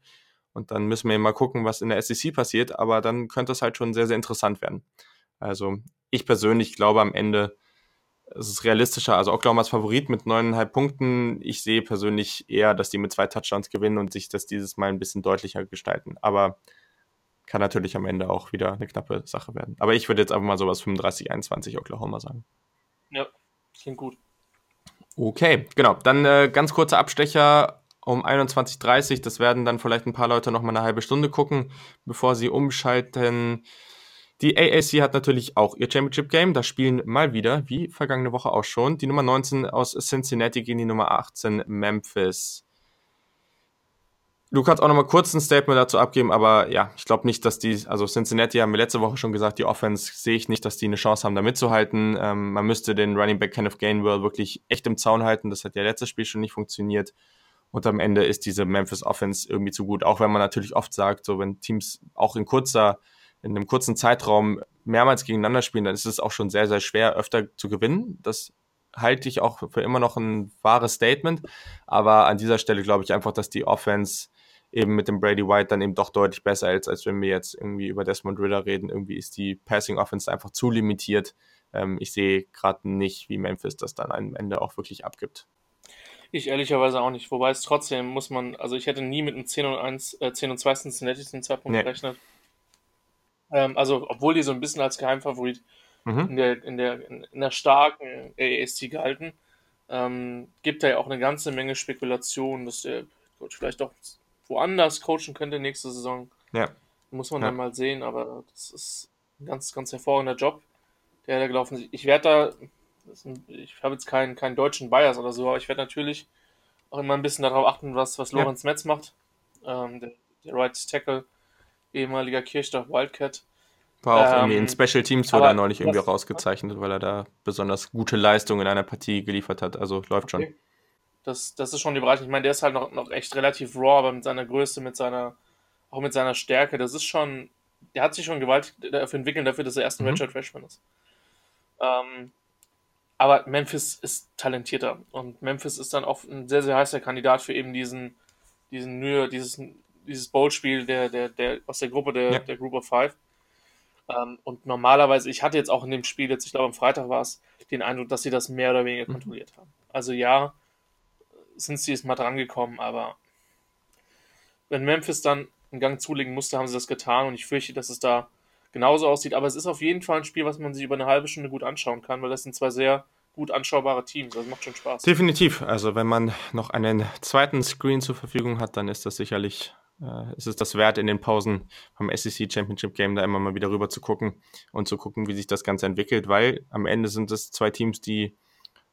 und dann müssen wir mal gucken, was in der SEC passiert, aber dann könnte es halt schon sehr, sehr interessant werden. Also ich persönlich glaube am Ende, es ist realistischer. Also Oklahomas Favorit mit neuneinhalb Punkten. Ich sehe persönlich eher, dass die mit zwei Touchdowns gewinnen und sich das dieses Mal ein bisschen deutlicher gestalten. Aber kann natürlich am Ende auch wieder eine knappe Sache werden. Aber ich würde jetzt einfach mal sowas 35-21 Oklahoma sagen. Ja, klingt gut. Okay, genau. Dann äh, ganz kurzer Abstecher um 21.30 Das werden dann vielleicht ein paar Leute noch mal eine halbe Stunde gucken, bevor sie umschalten. Die AAC hat natürlich auch ihr Championship Game. Da spielen mal wieder, wie vergangene Woche auch schon, die Nummer 19 aus Cincinnati gegen die Nummer 18 Memphis. Du kannst auch noch mal kurz ein Statement dazu abgeben, aber ja, ich glaube nicht, dass die, also Cincinnati haben wir letzte Woche schon gesagt, die Offense sehe ich nicht, dass die eine Chance haben, da mitzuhalten. Ähm, man müsste den Running Back Kenneth Gainwell wirklich echt im Zaun halten. Das hat ja letztes Spiel schon nicht funktioniert. Und am Ende ist diese Memphis Offense irgendwie zu gut. Auch wenn man natürlich oft sagt, so wenn Teams auch in kurzer in einem kurzen Zeitraum mehrmals gegeneinander spielen, dann ist es auch schon sehr, sehr schwer, öfter zu gewinnen. Das halte ich auch für immer noch ein wahres Statement. Aber an dieser Stelle glaube ich einfach, dass die Offense eben mit dem Brady White dann eben doch deutlich besser ist, als wenn wir jetzt irgendwie über Desmond Ritter reden. Irgendwie ist die Passing Offense einfach zu limitiert. Ähm, ich sehe gerade nicht, wie Memphis das dann am Ende auch wirklich abgibt. Ich ehrlicherweise auch nicht. Wobei es trotzdem muss man, also ich hätte nie mit einem 10 und 1, äh, 10 und 2 Cincinnati zum Zeitpunkt nee. gerechnet. Ähm, also, obwohl die so ein bisschen als Geheimfavorit mhm. in, der, in, der, in der starken AAC gehalten, ähm, gibt da ja auch eine ganze Menge Spekulationen, dass der Coach vielleicht doch woanders coachen könnte nächste Saison. Ja. Muss man ja. dann mal sehen, aber das ist ein ganz, ganz hervorragender Job, der da gelaufen ist. Ich werde da, ein, ich habe jetzt keinen, keinen deutschen Bias oder so, aber ich werde natürlich auch immer ein bisschen darauf achten, was, was Lorenz ja. Metz macht, ähm, der, der Right Tackle ehemaliger Kirchdorf Wildcat. War auch ähm, irgendwie in Special Teams wurde er neulich irgendwie rausgezeichnet, weil er da besonders gute Leistung in einer Partie geliefert hat. Also läuft okay. schon. Das, das ist schon die Bereiche. Ich meine, der ist halt noch, noch echt relativ raw, aber mit seiner Größe, mit seiner, auch mit seiner Stärke, das ist schon, der hat sich schon gewaltig dafür entwickelt, dafür, dass er erst ein mhm. Redshirt Freshman ist. Ähm, aber Memphis ist talentierter und Memphis ist dann auch ein sehr, sehr heißer Kandidat für eben diesen, diesen New, dieses dieses Bowl-Spiel der, der, der, aus der Gruppe der, ja. der Group of Five. Ähm, und normalerweise, ich hatte jetzt auch in dem Spiel, jetzt ich glaube am Freitag war es, den Eindruck, dass sie das mehr oder weniger mhm. kontrolliert haben. Also ja, sind sie jetzt mal dran gekommen, aber wenn Memphis dann einen Gang zulegen musste, haben sie das getan und ich fürchte, dass es da genauso aussieht. Aber es ist auf jeden Fall ein Spiel, was man sich über eine halbe Stunde gut anschauen kann, weil das sind zwei sehr gut anschaubare Teams. Das macht schon Spaß. Definitiv. Also wenn man noch einen zweiten Screen zur Verfügung hat, dann ist das sicherlich äh, ist es das wert, in den Pausen vom SEC Championship Game da immer mal wieder rüber zu gucken und zu gucken, wie sich das Ganze entwickelt, weil am Ende sind es zwei Teams, die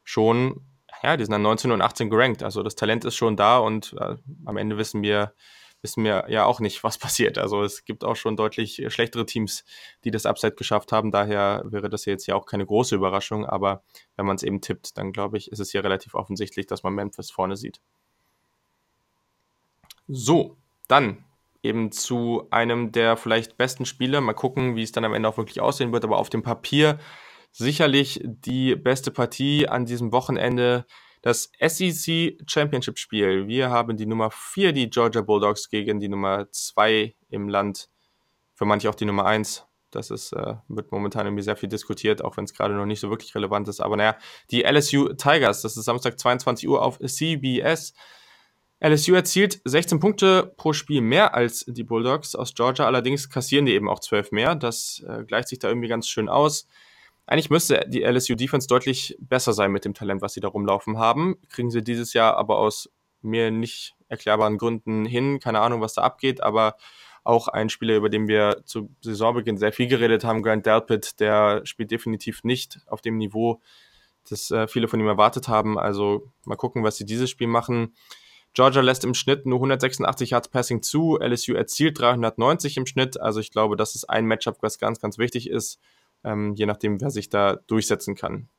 schon, ja, die sind dann 19 und 18 gerankt. Also das Talent ist schon da und äh, am Ende wissen wir, wissen wir ja auch nicht, was passiert. Also es gibt auch schon deutlich schlechtere Teams, die das Upside geschafft haben. Daher wäre das jetzt ja auch keine große Überraschung. Aber wenn man es eben tippt, dann glaube ich, ist es ja relativ offensichtlich, dass man Memphis vorne sieht. So, dann eben zu einem der vielleicht besten Spiele. Mal gucken, wie es dann am Ende auch wirklich aussehen wird. Aber auf dem Papier sicherlich die beste Partie an diesem Wochenende. Das SEC Championship Spiel. Wir haben die Nummer 4, die Georgia Bulldogs, gegen die Nummer 2 im Land. Für manche auch die Nummer 1. Das ist, äh, wird momentan irgendwie sehr viel diskutiert, auch wenn es gerade noch nicht so wirklich relevant ist. Aber naja, die LSU Tigers, das ist Samstag 22 Uhr auf CBS. LSU erzielt 16 Punkte pro Spiel mehr als die Bulldogs aus Georgia, allerdings kassieren die eben auch 12 mehr. Das äh, gleicht sich da irgendwie ganz schön aus. Eigentlich müsste die LSU Defense deutlich besser sein mit dem Talent, was sie da rumlaufen haben. Kriegen sie dieses Jahr aber aus mir nicht erklärbaren Gründen hin. Keine Ahnung, was da abgeht, aber auch ein Spieler, über den wir zu Saisonbeginn sehr viel geredet haben, Grant Delpit, der spielt definitiv nicht auf dem Niveau, das äh, viele von ihm erwartet haben. Also mal gucken, was sie dieses Spiel machen. Georgia lässt im Schnitt nur 186 Yards Passing zu, LSU erzielt 390 im Schnitt. Also ich glaube, das ist ein Matchup, was ganz, ganz wichtig ist, ähm, je nachdem, wer sich da durchsetzen kann.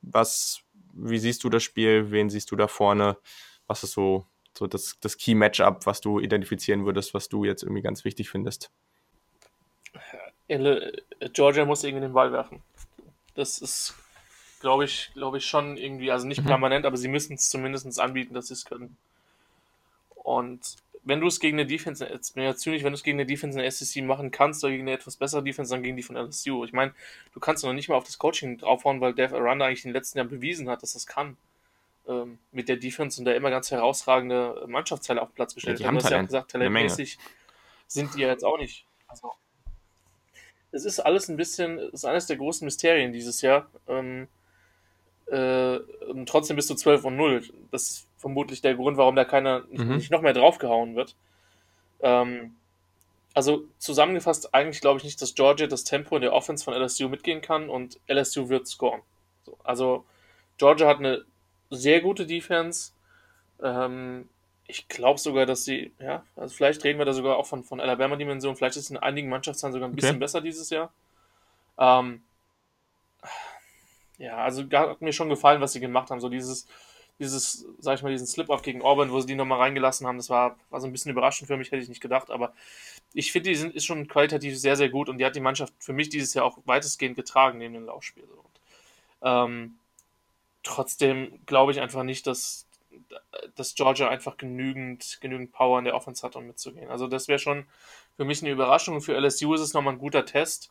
Was, wie siehst du das Spiel? Wen siehst du da vorne? Was ist so, so das, das Key-Matchup, was du identifizieren würdest, was du jetzt irgendwie ganz wichtig findest? Georgia muss irgendwie den Ball werfen. Das ist, glaube ich, glaube ich schon irgendwie, also nicht mhm. permanent, aber sie müssen es zumindest anbieten, dass sie es können. Und wenn du es gegen eine Defense, jetzt bin ich ja zynisch, wenn du es gegen eine Defense in der SEC machen kannst oder gegen eine etwas bessere Defense, dann gegen die von LSU. Ich meine, du kannst noch nicht mal auf das Coaching draufhauen, weil Dave Aranda eigentlich in den letzten Jahren bewiesen hat, dass das kann. Ähm, mit der Defense und der immer ganz herausragende Mannschaftsteile auf Platz gestellt ja, hat. Du hast ja auch gesagt, talentmäßig sind die ja jetzt auch nicht. Also, es ist alles ein bisschen, es ist eines der großen Mysterien dieses Jahr. Ähm, äh, trotzdem bist du 12 und 0. Das ist vermutlich der Grund, warum da keiner nicht, mhm. nicht noch mehr draufgehauen wird. Ähm, also zusammengefasst, eigentlich glaube ich nicht, dass Georgia das Tempo in der Offense von LSU mitgehen kann und LSU wird scoren. So, also Georgia hat eine sehr gute Defense. Ähm, ich glaube sogar, dass sie, ja, also vielleicht reden wir da sogar auch von, von Alabama-Dimension, vielleicht ist es in einigen Mannschaftsteilen sogar ein bisschen okay. besser dieses Jahr. Ähm, ja, also hat mir schon gefallen, was sie gemacht haben. So dieses, dieses, sag ich mal, diesen Slip-Off gegen Auburn, wo sie die nochmal reingelassen haben, das war, war so ein bisschen überraschend für mich, hätte ich nicht gedacht, aber ich finde, die sind, ist schon qualitativ sehr, sehr gut und die hat die Mannschaft für mich dieses Jahr auch weitestgehend getragen neben dem Laufspiel. Und, ähm, trotzdem glaube ich einfach nicht, dass, dass Georgia einfach genügend, genügend Power in der Offense hat, um mitzugehen. Also das wäre schon für mich eine Überraschung. Für LSU ist es nochmal ein guter Test.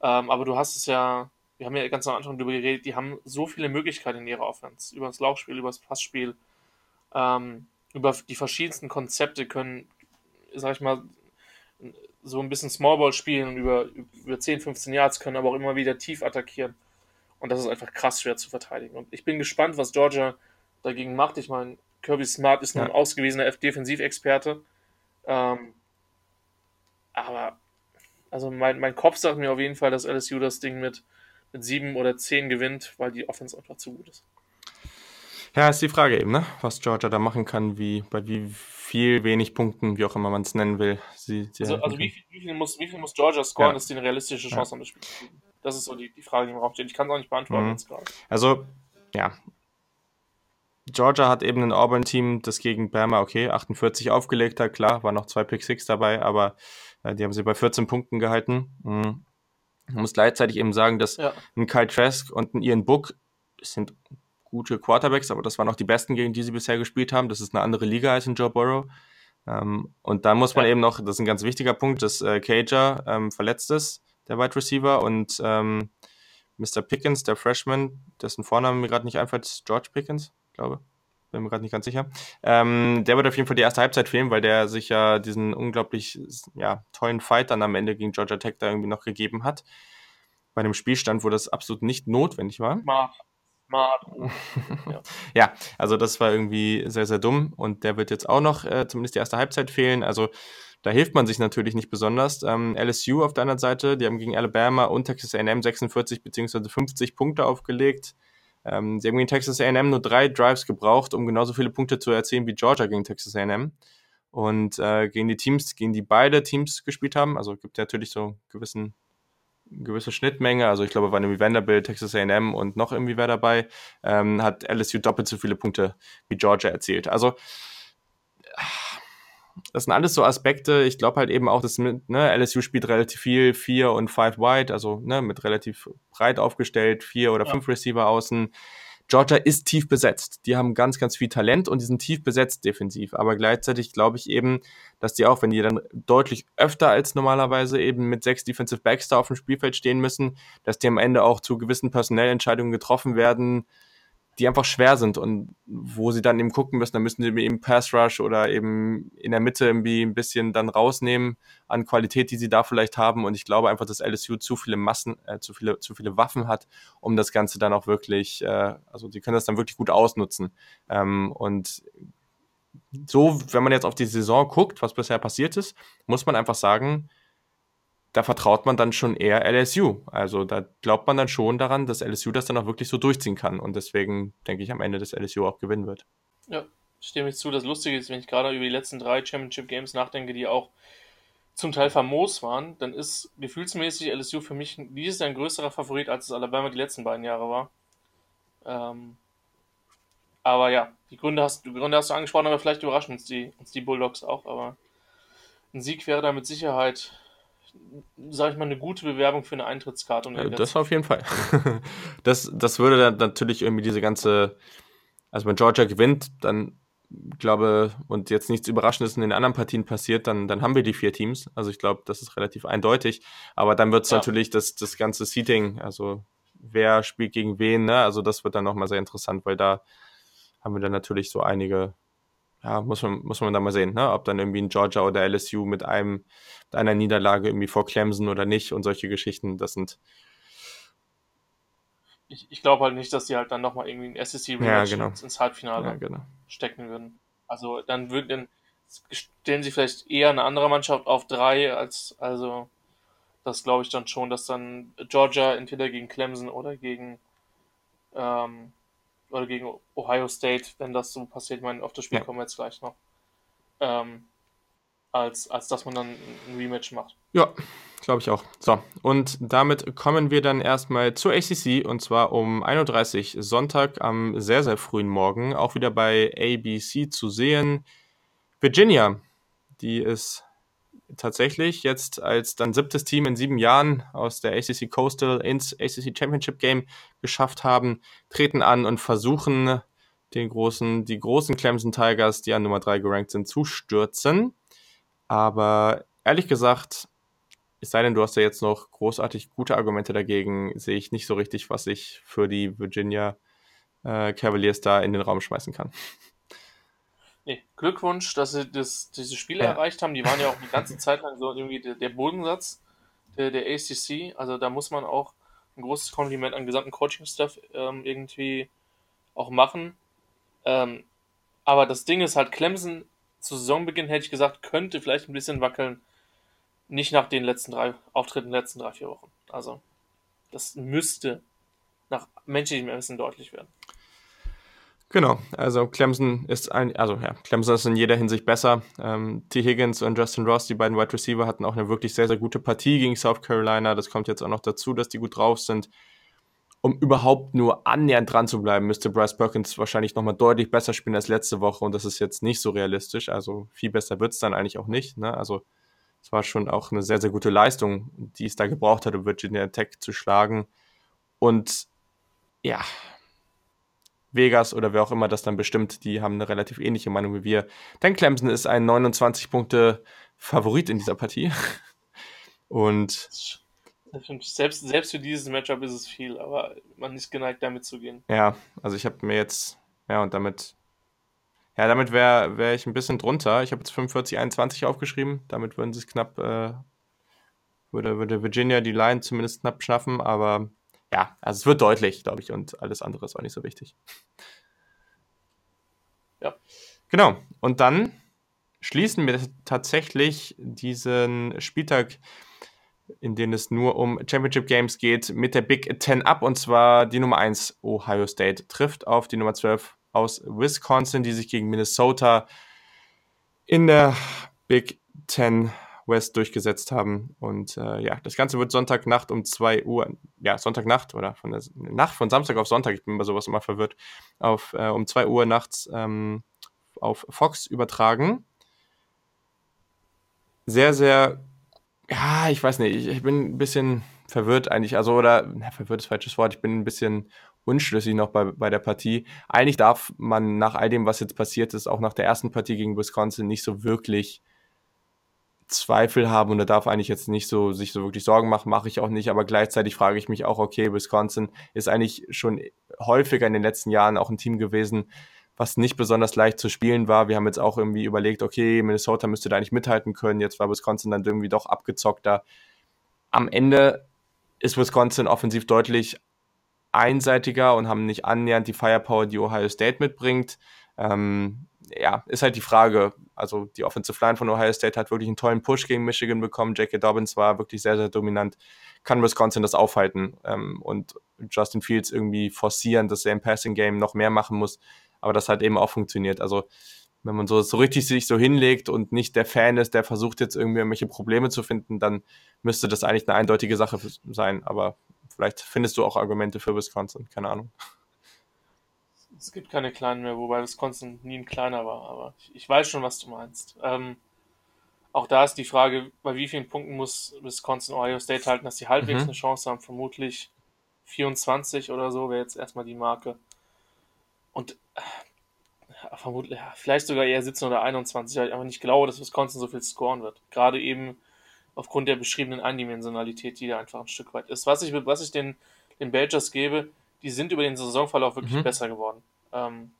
Ähm, aber du hast es ja, wir haben ja ganz am Anfang darüber geredet, die haben so viele Möglichkeiten in ihrer Offense. Über das Laufspiel, über das Passspiel, ähm, über die verschiedensten Konzepte können, sag ich mal, so ein bisschen Smallball spielen und über, über 10, 15 Yards können aber auch immer wieder tief attackieren. Und das ist einfach krass schwer zu verteidigen. Und ich bin gespannt, was Georgia dagegen macht. Ich meine, Kirby Smart ist ja. ein ausgewiesener Defensivexperte. Ähm, aber also mein, mein Kopf sagt mir auf jeden Fall, dass LSU das Ding mit mit sieben oder zehn gewinnt, weil die Offense einfach zu gut ist. Ja, ist die Frage eben, ne? was Georgia da machen kann, wie bei wie viel, wenig Punkten, wie auch immer man es nennen will. Sie, sie also, also wie, viel, wie, viel muss, wie viel muss Georgia scoren, ja. dass die eine realistische Chance ja. haben, das Spiel zu kriegen? Das ist so die, die Frage, die im Raum steht. Ich kann es auch nicht beantworten mhm. jetzt gerade. Also, ja. Georgia hat eben ein Auburn-Team, das gegen Bama, okay, 48 aufgelegt hat, klar, waren noch zwei Pick Six dabei, aber äh, die haben sie bei 14 Punkten gehalten. Mhm. Man muss gleichzeitig eben sagen, dass ja. ein Kyle Trask und ein Ian Book sind gute Quarterbacks, aber das waren auch die besten, gegen die sie bisher gespielt haben. Das ist eine andere Liga als in Joe Burrow. Ähm, und dann muss man ja. eben noch, das ist ein ganz wichtiger Punkt, dass äh, Cager ähm, verletzt ist, der Wide Receiver, und ähm, Mr. Pickens, der Freshman, dessen Vorname mir gerade nicht einfällt, ist George Pickens, glaube bin mir gerade nicht ganz sicher. Ähm, der wird auf jeden Fall die erste Halbzeit fehlen, weil der sich ja diesen unglaublich ja, tollen Fight dann am Ende gegen Georgia Tech da irgendwie noch gegeben hat. Bei einem Spielstand, wo das absolut nicht notwendig war. Smart. Smart. ja. ja, also das war irgendwie sehr, sehr dumm und der wird jetzt auch noch äh, zumindest die erste Halbzeit fehlen. Also da hilft man sich natürlich nicht besonders. Ähm, LSU auf der anderen Seite, die haben gegen Alabama und Texas A&M 46 bzw. 50 Punkte aufgelegt. Ähm, sie haben gegen Texas A&M nur drei Drives gebraucht, um genauso viele Punkte zu erzielen wie Georgia gegen Texas A&M. Und äh, gegen die Teams, gegen die beide Teams gespielt haben, also gibt ja natürlich so gewissen gewisse Schnittmenge, also ich glaube, war nämlich Vanderbilt, Texas A&M und noch irgendwie wer dabei, ähm, hat LSU doppelt so viele Punkte wie Georgia erzielt. Also das sind alles so Aspekte. Ich glaube halt eben auch, dass mit, ne, LSU spielt relativ viel, vier und five wide, also ne, mit relativ breit aufgestellt, vier oder ja. fünf Receiver außen. Georgia ist tief besetzt. Die haben ganz, ganz viel Talent und die sind tief besetzt defensiv. Aber gleichzeitig glaube ich eben, dass die auch, wenn die dann deutlich öfter als normalerweise eben mit sechs Defensive Backs da auf dem Spielfeld stehen müssen, dass die am Ende auch zu gewissen Personellentscheidungen getroffen werden, die einfach schwer sind und wo sie dann eben gucken müssen, dann müssen sie eben Pass Rush oder eben in der Mitte irgendwie ein bisschen dann rausnehmen an Qualität, die sie da vielleicht haben. Und ich glaube einfach, dass LSU zu viele Massen, äh, zu viele, zu viele Waffen hat, um das Ganze dann auch wirklich, äh, also sie können das dann wirklich gut ausnutzen. Ähm, und so, wenn man jetzt auf die Saison guckt, was bisher passiert ist, muss man einfach sagen, da vertraut man dann schon eher LSU. Also da glaubt man dann schon daran, dass LSU das dann auch wirklich so durchziehen kann. Und deswegen denke ich am Ende, dass LSU auch gewinnen wird. Ja, stimme ich zu. Das Lustige ist, wenn ich gerade über die letzten drei Championship Games nachdenke, die auch zum Teil famos waren, dann ist gefühlsmäßig LSU für mich dieses Jahr ein größerer Favorit, als es Alabama die letzten beiden Jahre war. Ähm, aber ja, die Gründe hast, die Gründe hast du angesprochen, aber vielleicht überraschen uns die, uns die Bulldogs auch. Aber ein Sieg wäre da mit Sicherheit sage ich mal, eine gute Bewerbung für eine Eintrittskarte. Ja, das auf jeden Fall. das, das würde dann natürlich irgendwie diese ganze, also wenn Georgia gewinnt, dann glaube, und jetzt nichts Überraschendes in den anderen Partien passiert, dann, dann haben wir die vier Teams. Also ich glaube, das ist relativ eindeutig. Aber dann wird es ja. natürlich das, das ganze Seating, also wer spielt gegen wen, ne? Also das wird dann nochmal sehr interessant, weil da haben wir dann natürlich so einige ja, muss man, muss man da mal sehen, ne? ob dann irgendwie ein Georgia oder LSU mit einem, mit einer Niederlage irgendwie vor Clemson oder nicht und solche Geschichten, das sind. Ich, ich glaube halt nicht, dass die halt dann nochmal irgendwie ein SEC ja, genau. ins Halbfinale ja, genau. stecken würden. Also dann würden dann stellen sie vielleicht eher eine andere Mannschaft auf drei als, also das glaube ich dann schon, dass dann Georgia entweder gegen Clemson oder gegen ähm, oder gegen Ohio State, wenn das so passiert, ich meine, auf das Spiel ja. kommen wir jetzt gleich noch, ähm, als, als dass man dann ein Rematch macht. Ja, glaube ich auch. So, und damit kommen wir dann erstmal zur ACC und zwar um 1.30 Uhr Sonntag am sehr, sehr frühen Morgen, auch wieder bei ABC zu sehen. Virginia, die ist tatsächlich jetzt als dann siebtes Team in sieben Jahren aus der ACC Coastal ins ACC Championship Game geschafft haben, treten an und versuchen den großen, die großen Clemson Tigers, die an Nummer drei gerankt sind, zu stürzen. Aber ehrlich gesagt, es sei denn, du hast ja jetzt noch großartig gute Argumente dagegen, sehe ich nicht so richtig, was ich für die Virginia äh, Cavaliers da in den Raum schmeißen kann. Nee, Glückwunsch, dass sie das, diese Spiele ja. erreicht haben. Die waren ja auch die ganze Zeit lang so irgendwie der, der Bodensatz der, der ACC. Also da muss man auch ein großes Kompliment an den gesamten Coaching-Staff ähm, irgendwie auch machen. Ähm, aber das Ding ist halt, Clemson zu Saisonbeginn hätte ich gesagt, könnte vielleicht ein bisschen wackeln. Nicht nach den letzten drei Auftritten, letzten drei, vier Wochen. Also, das müsste nach menschlichem Ermessen deutlich werden. Genau, also Clemson ist ein, also ja, Clemson ist in jeder Hinsicht besser. Ähm, T. Higgins und Justin Ross, die beiden Wide Receiver, hatten auch eine wirklich sehr, sehr gute Partie gegen South Carolina. Das kommt jetzt auch noch dazu, dass die gut drauf sind. Um überhaupt nur annähernd dran zu bleiben, müsste Bryce Perkins wahrscheinlich nochmal deutlich besser spielen als letzte Woche und das ist jetzt nicht so realistisch. Also viel besser wird es dann eigentlich auch nicht. Ne? Also es war schon auch eine sehr, sehr gute Leistung, die es da gebraucht hat, um Virginia Tech zu schlagen. Und ja, Vegas oder wer auch immer das dann bestimmt, die haben eine relativ ähnliche Meinung wie wir. Denn Clemson ist ein 29 Punkte Favorit in dieser Partie. Und selbst, selbst für dieses Matchup ist es viel, aber man ist geneigt, damit zu gehen. Ja, also ich habe mir jetzt, ja, und damit Ja, damit wäre wär ich ein bisschen drunter. Ich habe jetzt 45, 21 aufgeschrieben. Damit würden sie es knapp, äh, würde, würde Virginia die Line zumindest knapp schaffen. Aber ja, also es wird deutlich, glaube ich. Und alles andere ist auch nicht so wichtig. Ja. Genau. Und dann schließen wir tatsächlich diesen Spieltag, in dem es nur um Championship Games geht, mit der Big Ten ab. Und zwar die Nummer 1 Ohio State trifft auf die Nummer 12 aus Wisconsin, die sich gegen Minnesota in der Big Ten West durchgesetzt haben. Und äh, ja, das Ganze wird Sonntagnacht um 2 Uhr, ja, Sonntagnacht oder von der Nacht von Samstag auf Sonntag, ich bin bei sowas immer verwirrt, auf, äh, um 2 Uhr nachts ähm, auf Fox übertragen. Sehr, sehr, ja, ich weiß nicht, ich, ich bin ein bisschen verwirrt eigentlich, also oder, na, verwirrt ist falsches Wort, ich bin ein bisschen unschlüssig noch bei, bei der Partie. Eigentlich darf man nach all dem, was jetzt passiert ist, auch nach der ersten Partie gegen Wisconsin nicht so wirklich Zweifel haben und da darf eigentlich jetzt nicht so sich so wirklich Sorgen machen, mache ich auch nicht, aber gleichzeitig frage ich mich auch, okay, Wisconsin ist eigentlich schon häufiger in den letzten Jahren auch ein Team gewesen, was nicht besonders leicht zu spielen war. Wir haben jetzt auch irgendwie überlegt, okay, Minnesota müsste da eigentlich mithalten können, jetzt war Wisconsin dann irgendwie doch abgezockter. Am Ende ist Wisconsin offensiv deutlich einseitiger und haben nicht annähernd die Firepower, die Ohio State mitbringt. Ähm, ja, ist halt die Frage. Also die Offensive Line von Ohio State hat wirklich einen tollen Push gegen Michigan bekommen. J.K. Dobbins war wirklich sehr, sehr dominant. Kann Wisconsin das aufhalten ähm, und Justin Fields irgendwie forcieren, dass er im Passing Game noch mehr machen muss. Aber das hat eben auch funktioniert. Also wenn man so, so richtig sich so hinlegt und nicht der Fan ist, der versucht jetzt irgendwie irgendwelche Probleme zu finden, dann müsste das eigentlich eine eindeutige Sache sein. Aber vielleicht findest du auch Argumente für Wisconsin, keine Ahnung. Es gibt keine kleinen mehr, wobei Wisconsin nie ein kleiner war, aber ich, weiß schon, was du meinst. Ähm, auch da ist die Frage, bei wie vielen Punkten muss Wisconsin Ohio State halten, dass sie halbwegs mhm. eine Chance haben. Vermutlich 24 oder so wäre jetzt erstmal die Marke. Und äh, vermutlich, vielleicht sogar eher 17 oder 21, weil ich aber nicht glaube, dass Wisconsin so viel scoren wird. Gerade eben aufgrund der beschriebenen Eindimensionalität, die da einfach ein Stück weit ist. Was ich, was ich den, den Badgers gebe, die sind über den Saisonverlauf wirklich mhm. besser geworden. Ähm,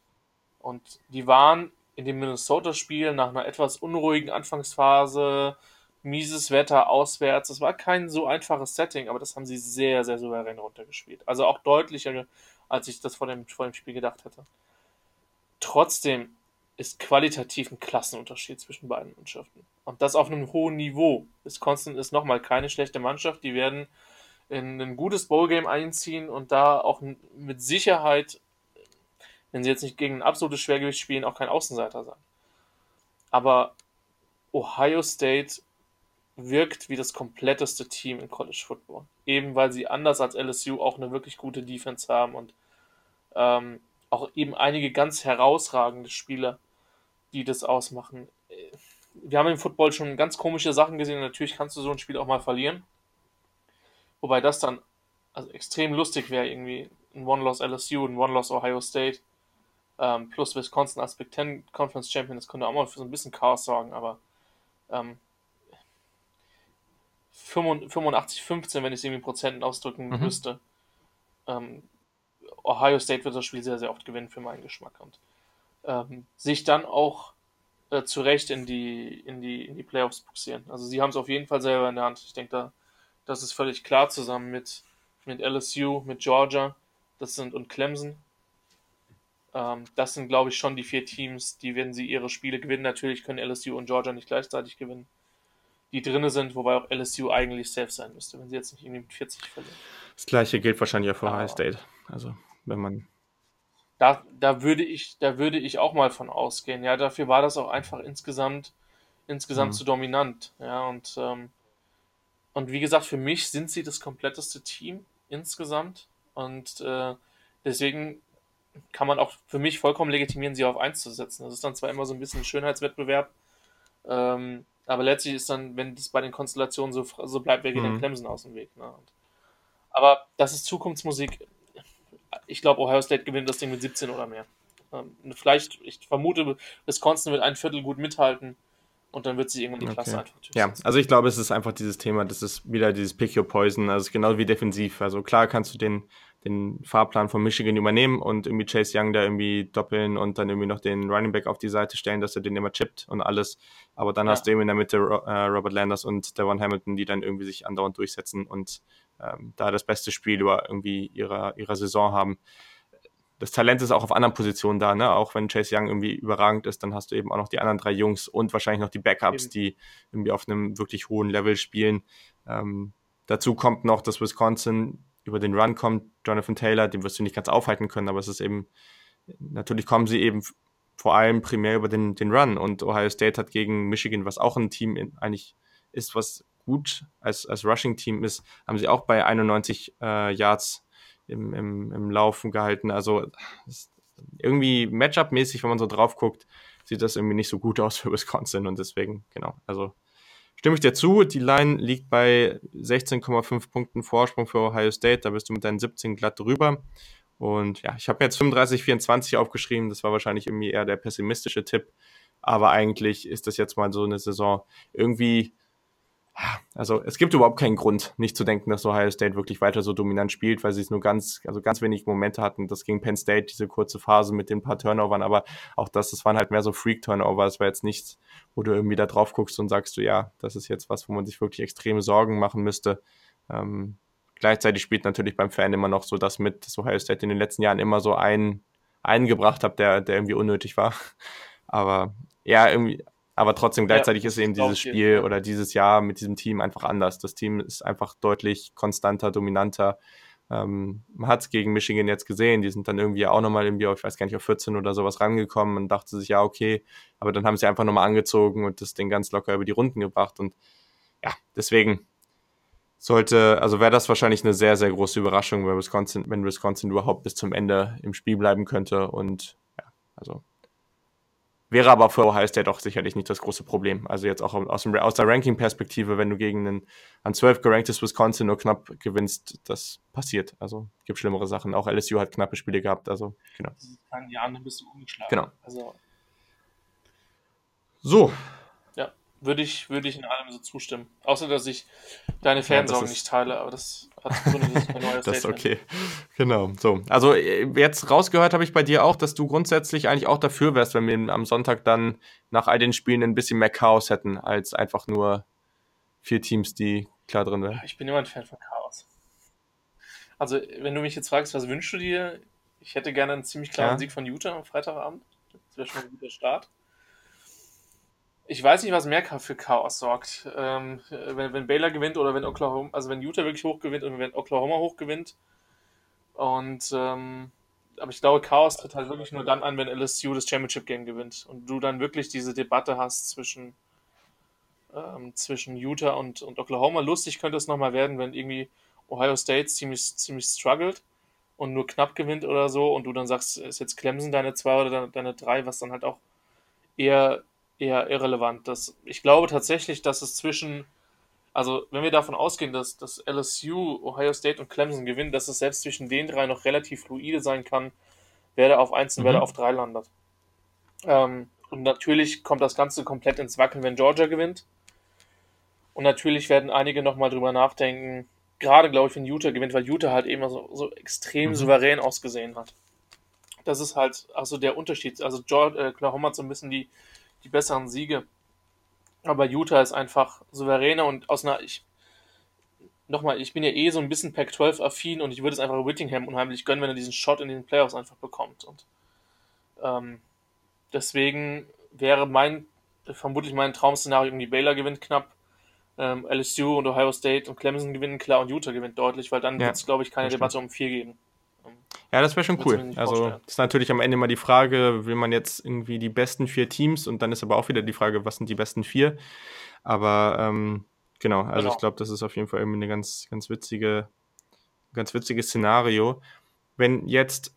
und die waren in dem Minnesota-Spiel nach einer etwas unruhigen Anfangsphase, mieses Wetter auswärts. Es war kein so einfaches Setting, aber das haben sie sehr, sehr souverän runtergespielt. Also auch deutlicher, als ich das vor dem, vor dem Spiel gedacht hätte. Trotzdem ist qualitativ ein Klassenunterschied zwischen beiden Mannschaften. Und das auf einem hohen Niveau. Wisconsin ist nochmal keine schlechte Mannschaft. Die werden in ein gutes Bowl-Game einziehen und da auch mit Sicherheit, wenn sie jetzt nicht gegen ein absolutes Schwergewicht spielen, auch kein Außenseiter sein. Aber Ohio State wirkt wie das kompletteste Team in College Football. Eben weil sie anders als LSU auch eine wirklich gute Defense haben und ähm, auch eben einige ganz herausragende Spieler, die das ausmachen. Wir haben im Football schon ganz komische Sachen gesehen natürlich kannst du so ein Spiel auch mal verlieren. Wobei das dann also extrem lustig wäre, irgendwie ein One-Loss LSU, ein One-Loss Ohio State, ähm, plus Wisconsin als Big Ten Conference Champion. Das könnte auch mal für so ein bisschen Chaos sorgen, aber ähm, 85, 15, wenn ich es irgendwie in Prozenten ausdrücken mhm. müsste. Ähm, Ohio State wird das Spiel sehr, sehr oft gewinnen für meinen Geschmack und ähm, sich dann auch äh, zu Recht in die, in die, in die Playoffs buxieren. Also sie haben es auf jeden Fall selber in der Hand. Ich denke, da das ist völlig klar zusammen mit, mit LSU, mit Georgia das sind, und Clemson. Ähm, das sind, glaube ich, schon die vier Teams, die, wenn sie ihre Spiele gewinnen, natürlich können LSU und Georgia nicht gleichzeitig gewinnen, die drinne sind, wobei auch LSU eigentlich safe sein müsste, wenn sie jetzt nicht irgendwie mit 40 verlieren. Das gleiche gilt wahrscheinlich auch für Ohio State. Also, wenn man. Da, da, würde ich, da würde ich auch mal von ausgehen. Ja, dafür war das auch einfach insgesamt, insgesamt mhm. zu dominant. Ja, und ähm, und wie gesagt, für mich sind sie das kompletteste Team insgesamt. Und äh, deswegen kann man auch für mich vollkommen legitimieren, sie auf 1 zu setzen. Das ist dann zwar immer so ein bisschen ein Schönheitswettbewerb, ähm, aber letztlich ist dann, wenn das bei den Konstellationen so, so bleibt, wer geht mhm. dann Clemson aus dem Weg. Ne? Und, aber das ist Zukunftsmusik. Ich glaube, Ohio State gewinnt das Ding mit 17 oder mehr. Ähm, vielleicht, ich vermute, Wisconsin wird ein Viertel gut mithalten. Und dann wird sich irgendwann die Klasse Okay. einfach Ja, also ich glaube, es ist einfach dieses Thema, das ist wieder dieses Pick Your Poison, also genau wie defensiv. Also klar kannst du den, den Fahrplan von Michigan übernehmen und irgendwie Chase Young da irgendwie doppeln und dann irgendwie noch den Running Back auf die Seite stellen, dass er den immer chippt und alles. Aber dann Ja. hast du eben in der Mitte äh, Robert Landers und Devon Hamilton, die dann irgendwie sich andauernd durchsetzen und ähm, da das beste Spiel über irgendwie ihrer, ihrer Saison haben. Das Talent ist auch auf anderen Positionen da, ne? Auch wenn Chase Young irgendwie überragend ist, dann hast du eben auch noch die anderen drei Jungs und wahrscheinlich noch die Backups, die irgendwie auf einem wirklich hohen Level spielen. Ähm, dazu kommt noch, dass Wisconsin über den Run kommt. Jonathan Taylor, den wirst du nicht ganz aufhalten können, aber es ist eben, natürlich kommen sie eben vor allem primär über den, den Run. Und Ohio State hat gegen Michigan, was auch ein Team in, eigentlich ist, was gut als, als Rushing-Team ist, haben sie auch bei 91 äh, Yards im, im, im Laufen gehalten. Also irgendwie Matchup-mäßig, wenn man so drauf guckt, sieht das irgendwie nicht so gut aus für Wisconsin und deswegen, genau, also stimme ich dir zu. Die Line liegt bei 16,5 Punkten Vorsprung für Ohio State. Da bist du mit deinen 17 glatt drüber. Und ja, ich habe jetzt 35, 24 aufgeschrieben. Das war wahrscheinlich irgendwie eher der pessimistische Tipp. Aber eigentlich ist das jetzt mal so eine Saison irgendwie. Also es gibt überhaupt keinen Grund, nicht zu denken, dass Ohio State wirklich weiter so dominant spielt, weil sie es nur ganz, also ganz wenig Momente hatten. Das gegen Penn State, diese kurze Phase mit den paar Turnovern, aber auch das, das waren halt mehr so Freak-Turnover. Es war jetzt nichts, wo du irgendwie da drauf guckst und sagst du, ja, das ist jetzt was, wo man sich wirklich extreme Sorgen machen müsste. Ähm, gleichzeitig spielt natürlich beim Fan immer noch so das mit, dass Ohio State in den letzten Jahren immer so einen, einen gebracht hat, der, der irgendwie unnötig war. Aber ja, irgendwie, aber trotzdem gleichzeitig Ja, ist eben dieses Spiel ja. oder dieses Jahr mit diesem Team einfach anders. Das Team ist einfach deutlich konstanter, dominanter. Ähm, man hat es gegen Michigan jetzt gesehen, die sind dann irgendwie auch nochmal irgendwie, auf, ich weiß gar nicht, auf 14 oder sowas rangekommen und dachte sich, ja, okay, aber dann haben sie einfach nochmal angezogen und das Ding ganz locker über die Runden gebracht und ja, deswegen sollte, also wäre das wahrscheinlich eine sehr, sehr große Überraschung, wenn Wisconsin, wenn Wisconsin überhaupt bis zum Ende im Spiel bleiben könnte und ja, also wäre aber für Ohio State auch sicherlich nicht das große Problem. Also jetzt auch aus, dem, aus der Ranking-Perspektive, wenn du gegen ein an 12 geranktes Wisconsin nur knapp gewinnst, das passiert. Also gibt schlimmere Sachen. Auch LSU hat knappe Spiele gehabt. Also genau. Kann Jahren dann bist du umgeschlagen. Genau. Also So, ja, würde ich, würde ich in allem so zustimmen. Außer dass ich deine Fansorgen ist- nicht teile, aber das Das ist okay. Genau. So. Also äh, jetzt rausgehört habe ich bei dir auch, dass du grundsätzlich eigentlich auch dafür wärst, wenn wir am Sonntag dann nach all den Spielen ein bisschen mehr Chaos hätten, als einfach nur vier Teams, die klar drin wären. Ich bin immer ein Fan von Chaos. Also, wenn du mich jetzt fragst, was wünschst du dir? Ich hätte gerne einen ziemlich klaren Ja. Sieg von Utah am Freitagabend. Das wäre schon ein guter Start. Ich weiß nicht, was mehr für Chaos sorgt. Ähm, wenn, wenn Baylor gewinnt oder wenn Oklahoma, also wenn Utah wirklich hoch gewinnt und wenn Oklahoma hoch gewinnt. Und ähm, aber ich glaube, Chaos tritt halt wirklich nur dann an, wenn LSU das Championship Game gewinnt und du dann wirklich diese Debatte hast zwischen ähm, zwischen Utah und, und Oklahoma. Lustig könnte es nochmal werden, wenn irgendwie Ohio State ziemlich, ziemlich struggelt und nur knapp gewinnt oder so und du dann sagst, ist jetzt Clemson deine zwei oder deine, deine drei, was dann halt auch eher, eher irrelevant ist. Ich glaube tatsächlich, dass es zwischen, also wenn wir davon ausgehen, dass, dass LSU, Ohio State und Clemson gewinnen, dass es selbst zwischen den drei noch relativ fluide sein kann, wer da auf eins und wer da Mhm. auf drei landet. Ähm, und natürlich kommt das Ganze komplett ins Wackeln, wenn Georgia gewinnt. Und natürlich werden einige nochmal drüber nachdenken, gerade glaube ich, wenn Utah gewinnt, weil Utah halt eben so, so extrem Mhm. souverän ausgesehen hat. Das ist halt also der Unterschied. Also Georgia, äh, Oklahoma hat so ein bisschen die, die besseren Siege. Aber Utah ist einfach souveräner und aus einer, ich, nochmal, ich bin ja eh so ein bisschen Pac-12-affin und ich würde es einfach Whittingham unheimlich gönnen, wenn er diesen Shot in den Playoffs einfach bekommt. Und ähm, deswegen wäre mein, vermutlich mein Traum-Szenario, irgendwie Baylor gewinnt knapp, ähm, LSU und Ohio State und Clemson gewinnen klar und Utah gewinnt deutlich, weil dann Ja, wird es, glaube ich, keine. Debatte um vier geben. Ja, das wäre schon cool. Also, vorstellen? das ist natürlich am Ende mal die Frage, will man jetzt irgendwie die besten vier Teams und dann ist aber auch wieder die Frage, was sind die besten vier? Aber ähm, genau, also Genau. ich glaube, das ist auf jeden Fall irgendwie eine ganz, ganz witzige, ganz witziges Szenario. Wenn jetzt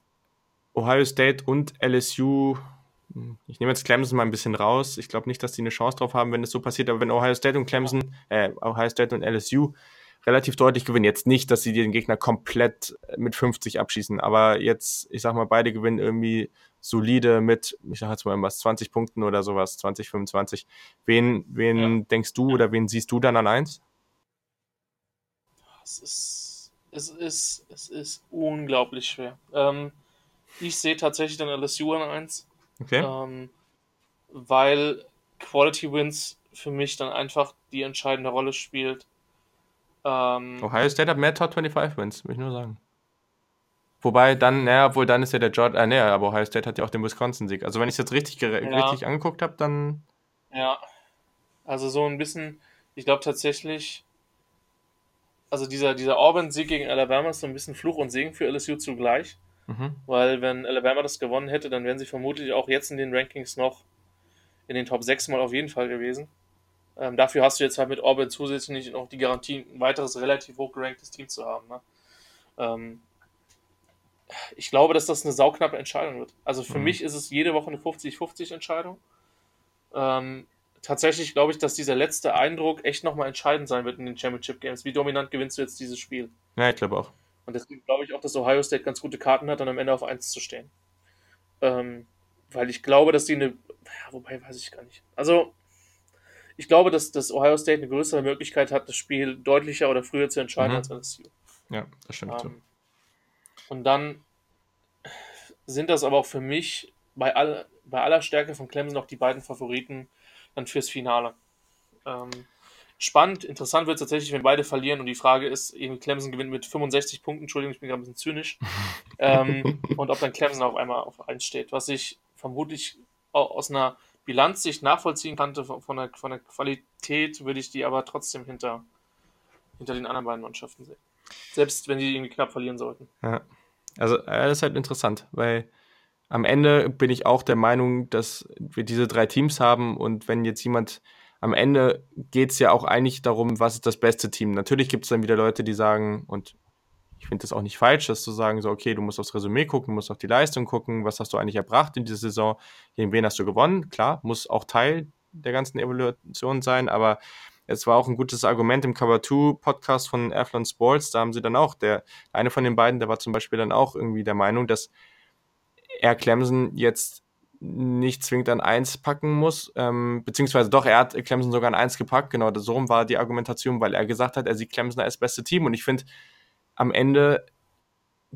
Ohio State und LSU, hm, ich nehme jetzt Clemson mal ein bisschen raus, ich glaube nicht, dass die eine Chance drauf haben, wenn es so passiert, aber wenn Ohio State und Clemson, äh, Ohio State und LSU relativ deutlich gewinnen. Jetzt nicht, dass sie den Gegner komplett mit 50 abschießen, aber jetzt, ich sag mal, beide gewinnen irgendwie solide mit, ich sag jetzt mal was, 20 Punkten oder sowas, 20, 25. Wen, wen ja. denkst du oder wen siehst du dann an eins? Es ist, es ist, es ist unglaublich schwer. Ähm, ich sehe tatsächlich dann LSU an eins. Okay. Ähm, weil Quality Wins für mich dann einfach die entscheidende Rolle spielt. Ähm, Ohio State hat mehr Top 25 Wins, will ich nur sagen. Wobei dann, naja, obwohl dann ist ja der George, äh, nee, aber Ohio State hat ja auch den Wisconsin-Sieg. Also wenn ich es jetzt richtig, ja. richtig angeguckt habe, dann. Ja. Also so ein bisschen, ich glaube tatsächlich, also dieser, dieser Auburn-Sieg gegen Alabama ist so ein bisschen Fluch und Segen für LSU zugleich. Mhm. Weil wenn Alabama das gewonnen hätte, dann wären sie vermutlich auch jetzt in den Rankings noch in den Top 6 mal auf jeden Fall gewesen. Ähm, dafür hast du jetzt halt mit Auburn zusätzlich noch die Garantie, ein weiteres relativ hochgeranktes Team zu haben. Ne? Ähm, ich glaube, dass das eine sauknappe Entscheidung wird. Also für mhm. mich ist es jede Woche eine 50-50 Entscheidung. Ähm, tatsächlich glaube ich, dass dieser letzte Eindruck echt nochmal entscheidend sein wird in den Championship Games. Wie dominant gewinnst du jetzt dieses Spiel? Ja, ich glaube auch. Und deswegen glaube ich auch, dass Ohio State ganz gute Karten hat, dann am Ende auf 1 zu stehen. Ähm, weil ich glaube, dass die eine. Ja, wobei weiß ich gar nicht. Also, ich glaube, dass, dass Ohio State eine größere Möglichkeit hat, das Spiel deutlicher oder früher zu entscheiden mhm. als LSU. Ja, das stimmt. Ähm, und dann sind das aber auch für mich bei, all, bei aller Stärke von Clemson noch die beiden Favoriten dann fürs Finale. Ähm, spannend, interessant wird es tatsächlich, wenn beide verlieren und die Frage ist, eben Clemson gewinnt mit 65 Punkten, Entschuldigung, ich bin gerade ein bisschen zynisch, ähm, und ob dann Clemson auf einmal auf 1 steht, was ich vermutlich aus einer Bilanzsicht nachvollziehen kannte, von, der, von der Qualität würde ich die aber trotzdem hinter, hinter den anderen beiden Mannschaften sehen. Selbst wenn die irgendwie knapp verlieren sollten. Ja. Also, das ist halt interessant, weil am Ende bin ich auch der Meinung, dass wir diese drei Teams haben und wenn jetzt jemand am Ende geht es ja auch eigentlich darum, was ist das beste Team. Natürlich gibt es dann wieder Leute, die sagen, und ich finde das auch nicht falsch, dass zu sagen, so, okay, du musst aufs Resümee gucken, musst auf die Leistung gucken, was hast du eigentlich erbracht in dieser Saison, gegen wen hast du gewonnen. Klar, muss auch Teil der ganzen Evaluation sein, aber es war auch ein gutes Argument im Cover 2 Podcast von Athlon Sports. Da haben sie dann auch, der eine von den beiden, der war zum Beispiel dann auch irgendwie der Meinung, dass er Clemson jetzt nicht zwingend an 1 packen muss, ähm, beziehungsweise doch, er hat Clemson sogar an 1 gepackt, genau, so rum war die Argumentation, weil er gesagt hat, er sieht Clemson als beste Team und ich finde, am Ende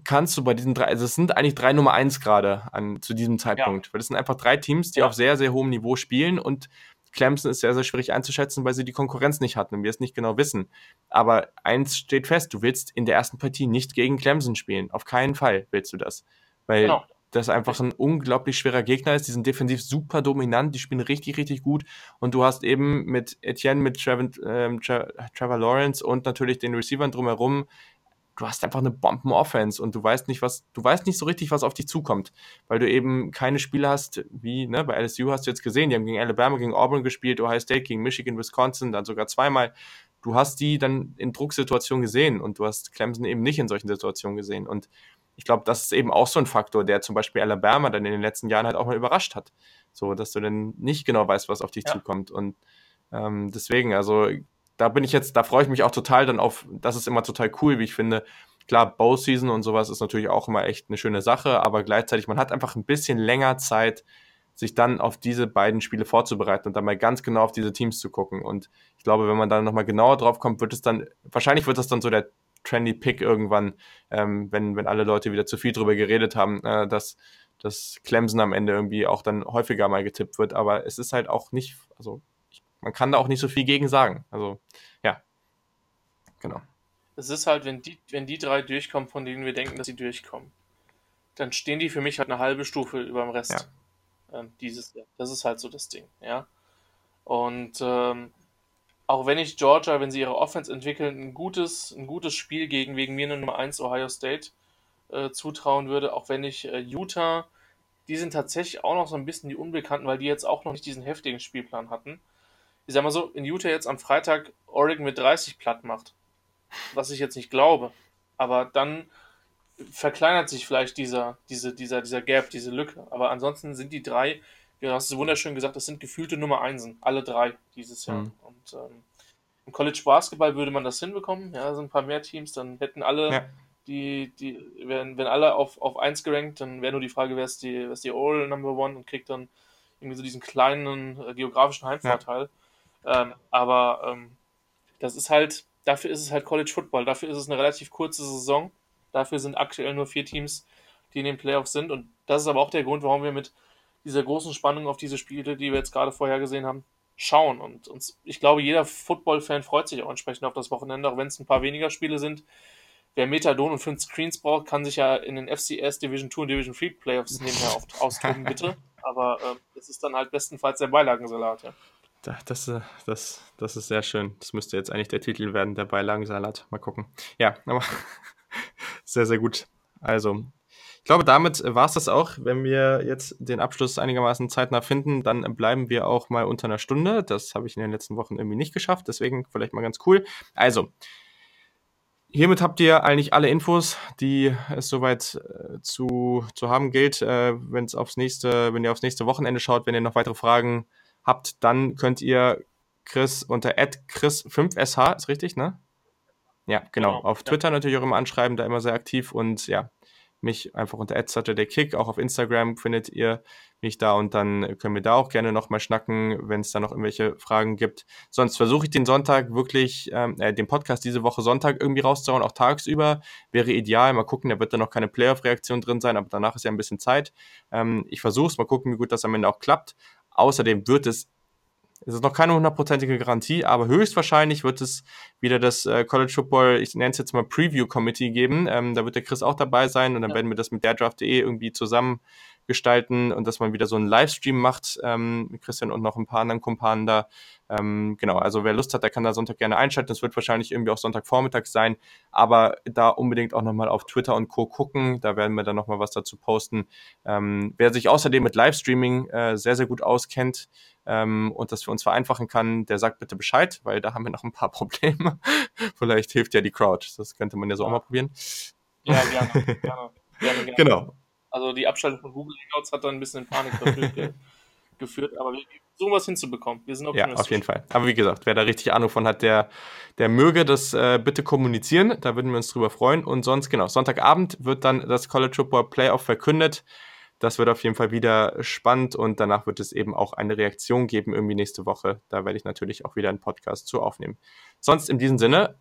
kannst du bei diesen drei, also es sind eigentlich drei Nummer 1 gerade an zu diesem Zeitpunkt, ja. weil das sind einfach drei Teams, die ja. auf sehr, sehr hohem Niveau spielen und Clemson ist sehr, sehr schwierig einzuschätzen, weil sie die Konkurrenz nicht hatten und wir es nicht genau wissen. Aber eins steht fest, du willst in der ersten Partie nicht gegen Clemson spielen. Auf keinen Fall willst du das. Weil genau. das einfach ein unglaublich schwerer Gegner ist. Die sind defensiv super dominant, die spielen richtig, richtig gut. Und du hast eben mit Etienne, mit Trevor, ähm, Trevor Lawrence und natürlich den Receivern drumherum du hast einfach eine Bomben-Offense und du weißt nicht, was, du weißt nicht so richtig, was auf dich zukommt, weil du eben keine Spiele hast, wie, ne, bei LSU hast du jetzt gesehen, die haben gegen Alabama, gegen Auburn gespielt, Ohio State, gegen Michigan, Wisconsin, dann sogar zweimal. Du hast die dann in Drucksituationen gesehen und du hast Clemson eben nicht in solchen Situationen gesehen und ich glaube, das ist eben auch so ein Faktor, der zum Beispiel Alabama dann in den letzten Jahren halt auch mal überrascht hat. So, dass du dann nicht genau weißt, was auf dich ja. zukommt. Und ähm, deswegen, also da bin ich jetzt, da freue ich mich auch total dann auf, das ist immer total cool, wie ich finde. Klar, Bow Season und sowas ist natürlich auch immer echt eine schöne Sache, aber gleichzeitig, man hat einfach ein bisschen länger Zeit, sich dann auf diese beiden Spiele vorzubereiten und dann mal ganz genau auf diese Teams zu gucken. Und ich glaube, wenn man dann nochmal genauer drauf kommt, wird es dann, wahrscheinlich wird das dann so der trendy Pick irgendwann, ähm, wenn, wenn alle Leute wieder zu viel drüber geredet haben, äh, dass, dass Clemson am Ende irgendwie auch dann häufiger mal getippt wird. Aber es ist halt auch nicht, also man kann da auch nicht so viel gegen sagen. Also, ja. Genau. Es ist halt, wenn die, wenn die drei durchkommen, von denen wir denken, dass sie durchkommen, dann stehen die für mich halt eine halbe Stufe über dem Rest ja. ähm, dieses Jahr. Das ist halt so das Ding, ja. Und ähm, auch wenn ich Georgia, wenn sie ihre Offense entwickeln, ein gutes, ein gutes Spiel gegen wegen mir Nummer 1 Ohio State äh, zutrauen würde, auch wenn ich äh, Utah, die sind tatsächlich auch noch so ein bisschen die Unbekannten, weil die jetzt auch noch nicht diesen heftigen Spielplan hatten ich sag mal so, in Utah jetzt am Freitag Oregon mit 30 platt macht, was ich jetzt nicht glaube, aber dann verkleinert sich vielleicht dieser, diese, dieser, dieser Gap, diese Lücke. Aber ansonsten sind die drei, du hast es wunderschön gesagt, das sind gefühlte Nummer Einsen, alle drei dieses Jahr. Mhm. Und ähm, Im College Basketball würde man das hinbekommen. Ja, sind ein paar mehr Teams, dann hätten alle, ja. die, die, wenn, wenn alle auf, auf 1 gerankt, dann wäre nur die Frage, wer ist die, wer ist die All Number One und kriegt dann irgendwie so diesen kleinen äh, geografischen Heimvorteil. Ja. Ähm, aber ähm, das ist halt, dafür ist es halt College Football, dafür ist es eine relativ kurze Saison. Dafür sind aktuell nur vier Teams, die in den Playoffs sind. Und das ist aber auch der Grund, warum wir mit dieser großen Spannung auf diese Spiele, die wir jetzt gerade vorher gesehen haben, schauen. Und uns, ich glaube, jeder Football-Fan freut sich auch entsprechend auf das Wochenende, auch wenn es ein paar weniger Spiele sind. Wer Methadon und fünf Screens braucht, kann sich ja in den FCS Division 2 und Division 3 Playoffs nebenher oft austoben, bitte. Aber äh, ist dann halt bestenfalls der Beilagensalat, ja. Das, äh, das, das ist sehr schön. Das müsste jetzt eigentlich der Titel werden, der Beilagensalat. Mal gucken. Ja, aber sehr, sehr gut. Also, ich glaube, damit war es das auch. Wenn wir jetzt den Abschluss einigermaßen zeitnah finden, dann bleiben wir auch mal unter einer Stunde. Das habe ich in den letzten Wochen irgendwie nicht geschafft, deswegen vielleicht mal ganz cool. Also, hiermit habt ihr eigentlich alle Infos, die es soweit äh, zu, zu haben gilt. Äh, wenn aufs nächste, wenn ihr aufs nächste Wochenende schaut, wenn ihr noch weitere Fragen habt, dann könnt ihr Chris unter chris5sh, ist richtig, ne? Ja, genau. genau. Auf Twitter natürlich auch immer anschreiben, da immer sehr aktiv und ja, mich einfach unter Kick. Auch auf Instagram findet ihr mich da und dann können wir da auch gerne nochmal schnacken, wenn es da noch irgendwelche Fragen gibt. Sonst versuche ich den Sonntag wirklich, ähm, äh, den Podcast diese Woche Sonntag irgendwie rauszuhauen, auch tagsüber. Wäre ideal. Mal gucken, da wird dann noch keine Playoff-Reaktion drin sein, aber danach ist ja ein bisschen Zeit. Ähm, ich versuche es, mal gucken, wie gut das am Ende auch klappt. Außerdem wird es es ist noch keine hundertprozentige Garantie, aber höchstwahrscheinlich wird es wieder das äh, College Football, ich nenne es jetzt mal Preview Committee geben. Ähm, da wird der Chris auch dabei sein und dann ja. werden wir das mit der Draft.de irgendwie zusammen gestalten und dass man wieder so einen Livestream macht ähm, mit Christian und noch ein paar anderen Kumpanen da. Ähm, genau, also wer Lust hat, der kann da Sonntag gerne einschalten. Es wird wahrscheinlich irgendwie auch Sonntagvormittag sein, aber da unbedingt auch nochmal auf Twitter und Co. gucken. Da werden wir dann nochmal was dazu posten. Ähm, wer sich außerdem mit Livestreaming äh, sehr, sehr gut auskennt, ähm, und das für uns vereinfachen kann, der sagt bitte Bescheid, weil da haben wir noch ein paar Probleme. Vielleicht hilft ja die Crowd. Das könnte man ja so ja. auch mal probieren. Ja, gerne. gerne, gerne, gerne. Genau. Also die Abschaltung von Google Hangouts hat dann ein bisschen in Panik geführt, aber wir versuchen was hinzubekommen. Wir sind optimistisch. Ja, auf jeden Fall. Aber wie gesagt, wer da richtig Ahnung von hat, der, der möge das äh, bitte kommunizieren. Da würden wir uns drüber freuen. Und sonst, genau, Sonntagabend wird dann das College Football Playoff verkündet. Das wird auf jeden Fall wieder spannend und danach wird es eben auch eine Reaktion geben, irgendwie nächste Woche. Da werde ich natürlich auch wieder einen Podcast zu aufnehmen. Sonst in diesem Sinne,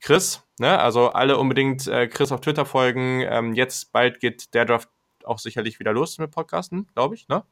Chris, ne, also alle unbedingt äh, Chris auf Twitter folgen. Ähm, jetzt bald geht der Draft auch sicherlich wieder los mit Podcasten, glaube ich, ne?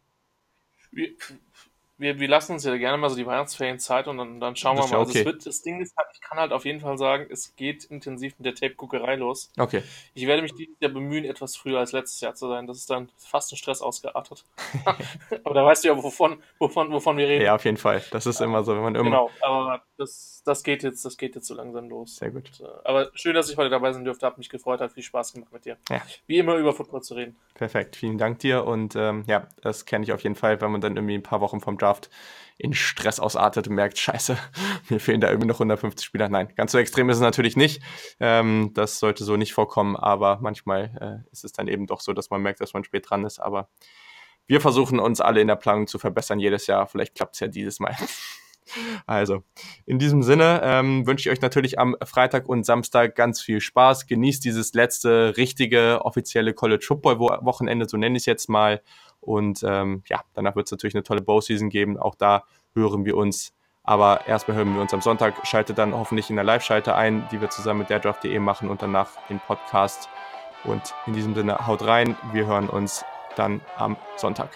wir, wir lassen uns ja gerne mal so die Weihnachtsferien Zeit und dann, dann schauen das wir mal. Also okay. Also wird, das Ding ist halt, ich kann halt auf jeden Fall sagen, es geht intensiv mit der Tape-Guckerei los. Okay. Ich werde mich dieses Jahr bemühen, etwas früher als letztes Jahr zu sein. Das ist dann fast ein Stress ausgeartet. aber da weißt du ja, wovon, wovon, wovon wir reden. Ja, auf jeden Fall. Das ist immer so, wenn man immer. Genau, aber das, das geht jetzt, das geht jetzt so langsam los. Sehr gut. Und, äh, aber schön, dass ich heute dabei sein durfte. Hat mich gefreut, hat viel Spaß gemacht mit dir. Ja. Wie immer über Football zu reden. Perfekt. Vielen Dank dir und ähm, ja, das kenne ich auf jeden Fall, wenn man dann irgendwie ein paar Wochen vom Draft in Stress ausartet und merkt, scheiße, mir fehlen da irgendwie noch 150 Spieler. Nein, ganz so extrem ist es natürlich nicht. Ähm, das sollte so nicht vorkommen, aber manchmal äh, ist es dann eben doch so, dass man merkt, dass man spät dran ist. Aber wir versuchen uns alle in der Planung zu verbessern jedes Jahr. Vielleicht klappt es ja dieses Mal. Also, in diesem Sinne ähm, wünsche ich euch natürlich am Freitag und Samstag ganz viel Spaß. Genießt dieses letzte richtige offizielle College Football Wochenende, so nenne ich es jetzt mal. Und ähm, ja, danach wird es natürlich eine tolle Bow-Season geben. Auch da hören wir uns. Aber erstmal hören wir uns am Sonntag. Schaltet dann hoffentlich in der Live-Schalte ein, die wir zusammen mit der Draft.de machen und danach den Podcast. Und in diesem Sinne, haut rein. Wir hören uns dann am Sonntag.